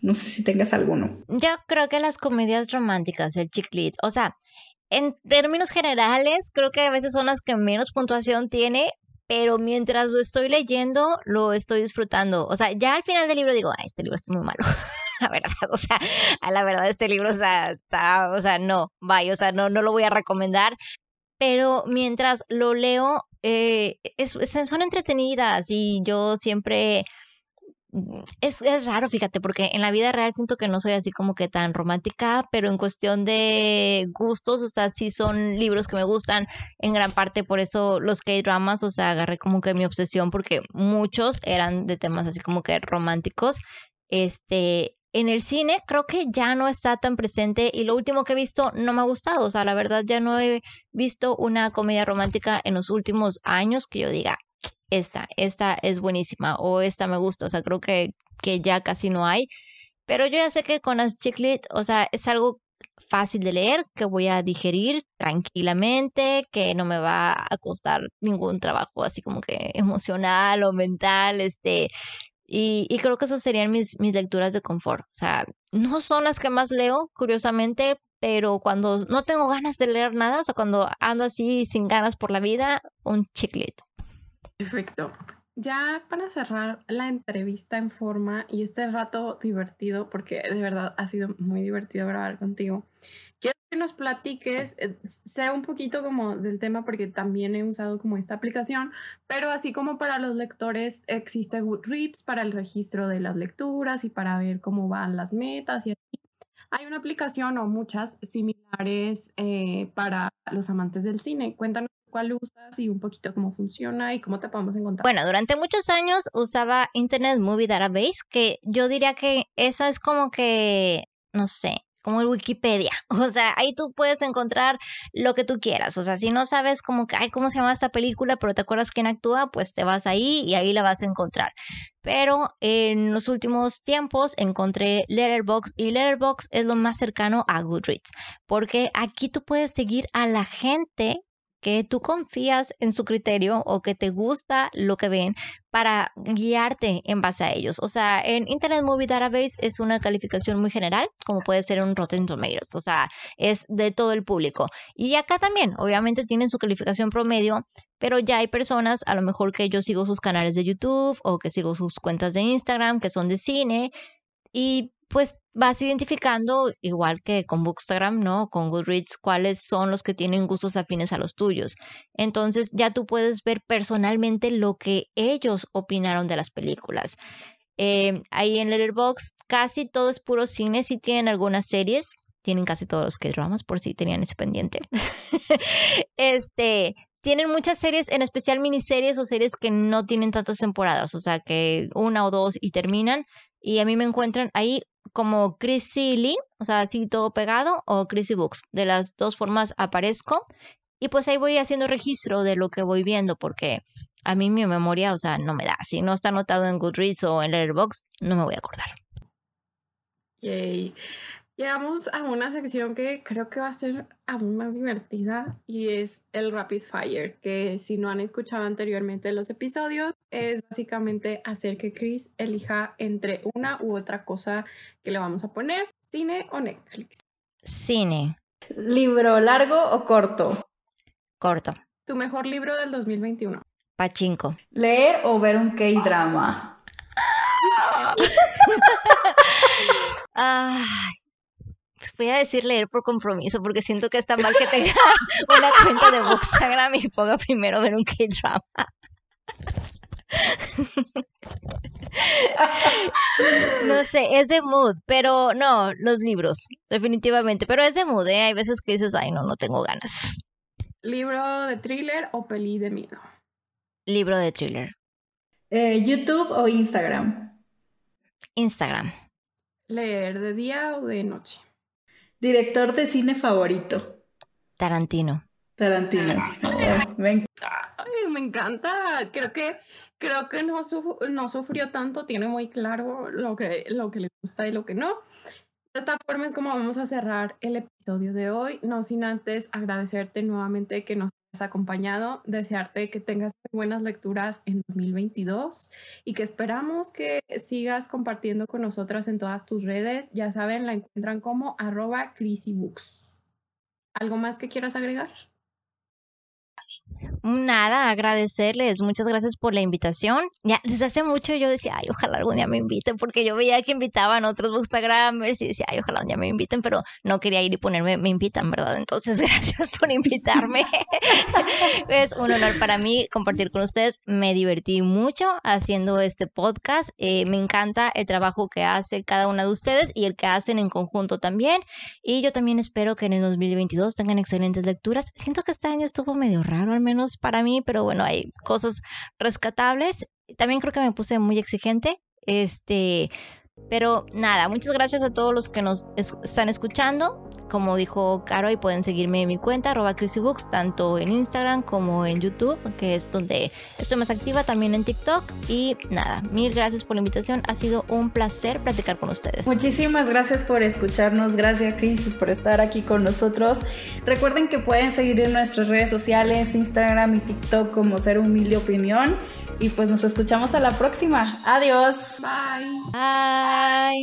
No sé si tengas alguno. Yo creo que las comedias románticas, el chick lit, o sea, en términos generales, creo que a veces son las que menos puntuación tiene, pero mientras lo estoy leyendo, lo estoy disfrutando. O sea, ya al final del libro digo, Ay, este libro está muy malo. (laughs) la verdad, o sea, la verdad este libro, o sea, está, o sea, no, vaya, o sea, no, no lo voy a recomendar. Pero mientras lo leo, eh, es, son entretenidas y yo siempre es, es, raro, fíjate, porque en la vida real siento que no soy así como que tan romántica, pero en cuestión de gustos, o sea, sí son libros que me gustan en gran parte, por eso los K-dramas, o sea, agarré como que mi obsesión, porque muchos eran de temas así como que románticos. Este, en el cine creo que ya no está tan presente y lo último que he visto no me ha gustado, o sea, la verdad ya no he visto una comedia romántica en los últimos años que yo diga, esta, esta es buenísima o esta me gusta, o sea, creo que, que ya casi no hay. Pero yo ya sé que con las chiclet, o sea, es algo fácil de leer, que voy a digerir tranquilamente, que no me va a costar ningún trabajo así como que (laughs) emocional o mental, este, y, creo que esas serían mis, mis lecturas de confort. O sea, no son las que más leo, curiosamente, pero cuando no tengo ganas de leer nada, o sea, cuando ando así sin ganas por la vida, un chiclet. Perfecto. Ya para cerrar la entrevista en forma y este rato divertido, porque de verdad ha sido muy divertido grabar contigo, quiero que nos platiques, eh, sea un poquito como del tema, porque también he usado como esta aplicación, pero así como para los lectores existe Goodreads para el registro de las lecturas y para ver cómo van las metas y así. Hay una aplicación o muchas similares eh, para los amantes del cine. Cuéntanos cuál usas y un poquito cómo funciona y cómo te podemos encontrar. Bueno, durante muchos años usaba Internet Movie Database, que yo diría que eso es como que, no sé, como el Wikipedia. (laughs) O sea, ahí tú puedes encontrar lo que tú quieras. O sea, si no sabes como que, ay, ¿cómo se llama esta película? Pero te acuerdas quién actúa, pues te vas ahí y ahí la vas a encontrar. Pero en los últimos tiempos encontré Letterbox y Letterbox es lo más cercano a Goodreads. Porque aquí tú puedes seguir a la gente que tú confías en su criterio o que te gusta lo que ven para guiarte en base a ellos. O sea, en Internet Movie Database es una calificación muy general, como puede ser un Rotten Tomatoes, o sea, es de todo el público. Y acá también, obviamente tienen su calificación promedio, pero ya hay personas, a lo mejor que yo sigo sus canales de YouTube o que sigo sus cuentas de Instagram, que son de cine, y pues vas identificando, igual que con Bookstagram, ¿no? Con Goodreads, cuáles son los que tienen gustos afines a los tuyos. Entonces ya tú puedes ver personalmente lo que ellos opinaron de las películas. Eh, ahí en Letterboxd casi todo es puro cine, si tienen algunas series, tienen casi todos los que dramas por si tenían ese pendiente. (laughs) este, tienen muchas series, en especial miniseries o series que no tienen tantas temporadas, o sea, que una o dos y terminan. Y a mí me encuentran ahí como Chrissy Lee, o sea, así todo pegado, o Chrissy Books. De las dos formas aparezco. Y pues ahí voy haciendo registro de lo que voy viendo, porque a mí mi memoria, o sea, no me da. Si no está anotado en Goodreads o en Letterboxd, no me voy a acordar. Yay. Llegamos a una sección que creo que va a ser aún más divertida y es el Rapid Fire, que si no han escuchado anteriormente los episodios, es básicamente hacer que Chris elija entre una u otra cosa que le vamos a poner, cine o Netflix. Cine. ¿Libro largo o corto? Corto. ¿Tu mejor libro del 2021? Pachinko. ¿Leer o ver un K-drama? Ay, (laughs) pues voy a decir leer por compromiso, porque siento que está mal que tenga (laughs) una cuenta de Instagram y ponga primero ver un K-drama. no sé, es de mood, pero no, los libros, definitivamente. Pero es de mood, ¿eh? Hay veces que dices, ay, no, no tengo ganas. ¿Libro de thriller o peli de miedo? Libro de thriller. Eh, ¿YouTube o Instagram? Instagram. ¿Leer de día o de noche? Director de cine favorito. Tarantino. Tarantino. Oh, me, Ay, me encanta. Creo que creo que no, no sufrió tanto, tiene muy claro lo que, lo que le gusta y lo que no. De esta forma es como vamos a cerrar el episodio de hoy, no sin antes agradecerte nuevamente que nos acompañado, desearte que tengas buenas lecturas en 2022 y que esperamos que sigas compartiendo con nosotras en todas tus redes. Ya saben, la encuentran como arroba crisybooks. ¿Algo más que quieras agregar? Nada, agradecerles. Muchas gracias por la invitación. Ya desde hace mucho yo decía, ay, ojalá algún día me inviten, porque yo veía que invitaban otros bookstagramers y decía, ay, ojalá un día me inviten, pero no quería ir y ponerme, me invitan, ¿verdad? Entonces, (laughs) gracias por invitarme. (laughs) es un honor para mí compartir con ustedes. Me divertí mucho haciendo este podcast. Eh, me encanta el trabajo que hace cada una de ustedes y el que hacen en conjunto también. Y yo también espero que en el 2022 tengan excelentes lecturas. Siento que este año estuvo medio raro, al menos para mí, pero bueno, hay cosas rescatables. También creo que me puse muy exigente. Este, pero nada, muchas gracias a todos los que nos están escuchando. Como dijo Caro, y pueden seguirme en mi cuenta, arroba CrisyBooks, tanto en Instagram como en YouTube, que es donde estoy más activa, también en TikTok. Y nada, mil gracias por la invitación. Ha sido un placer platicar con ustedes. Muchísimas gracias por escucharnos. Gracias, Cris, por estar aquí con nosotros. Recuerden que pueden seguir en nuestras redes sociales, Instagram y TikTok como Ser Humilde Opinión. Y pues nos escuchamos a la próxima. Adiós. Bye. Bye.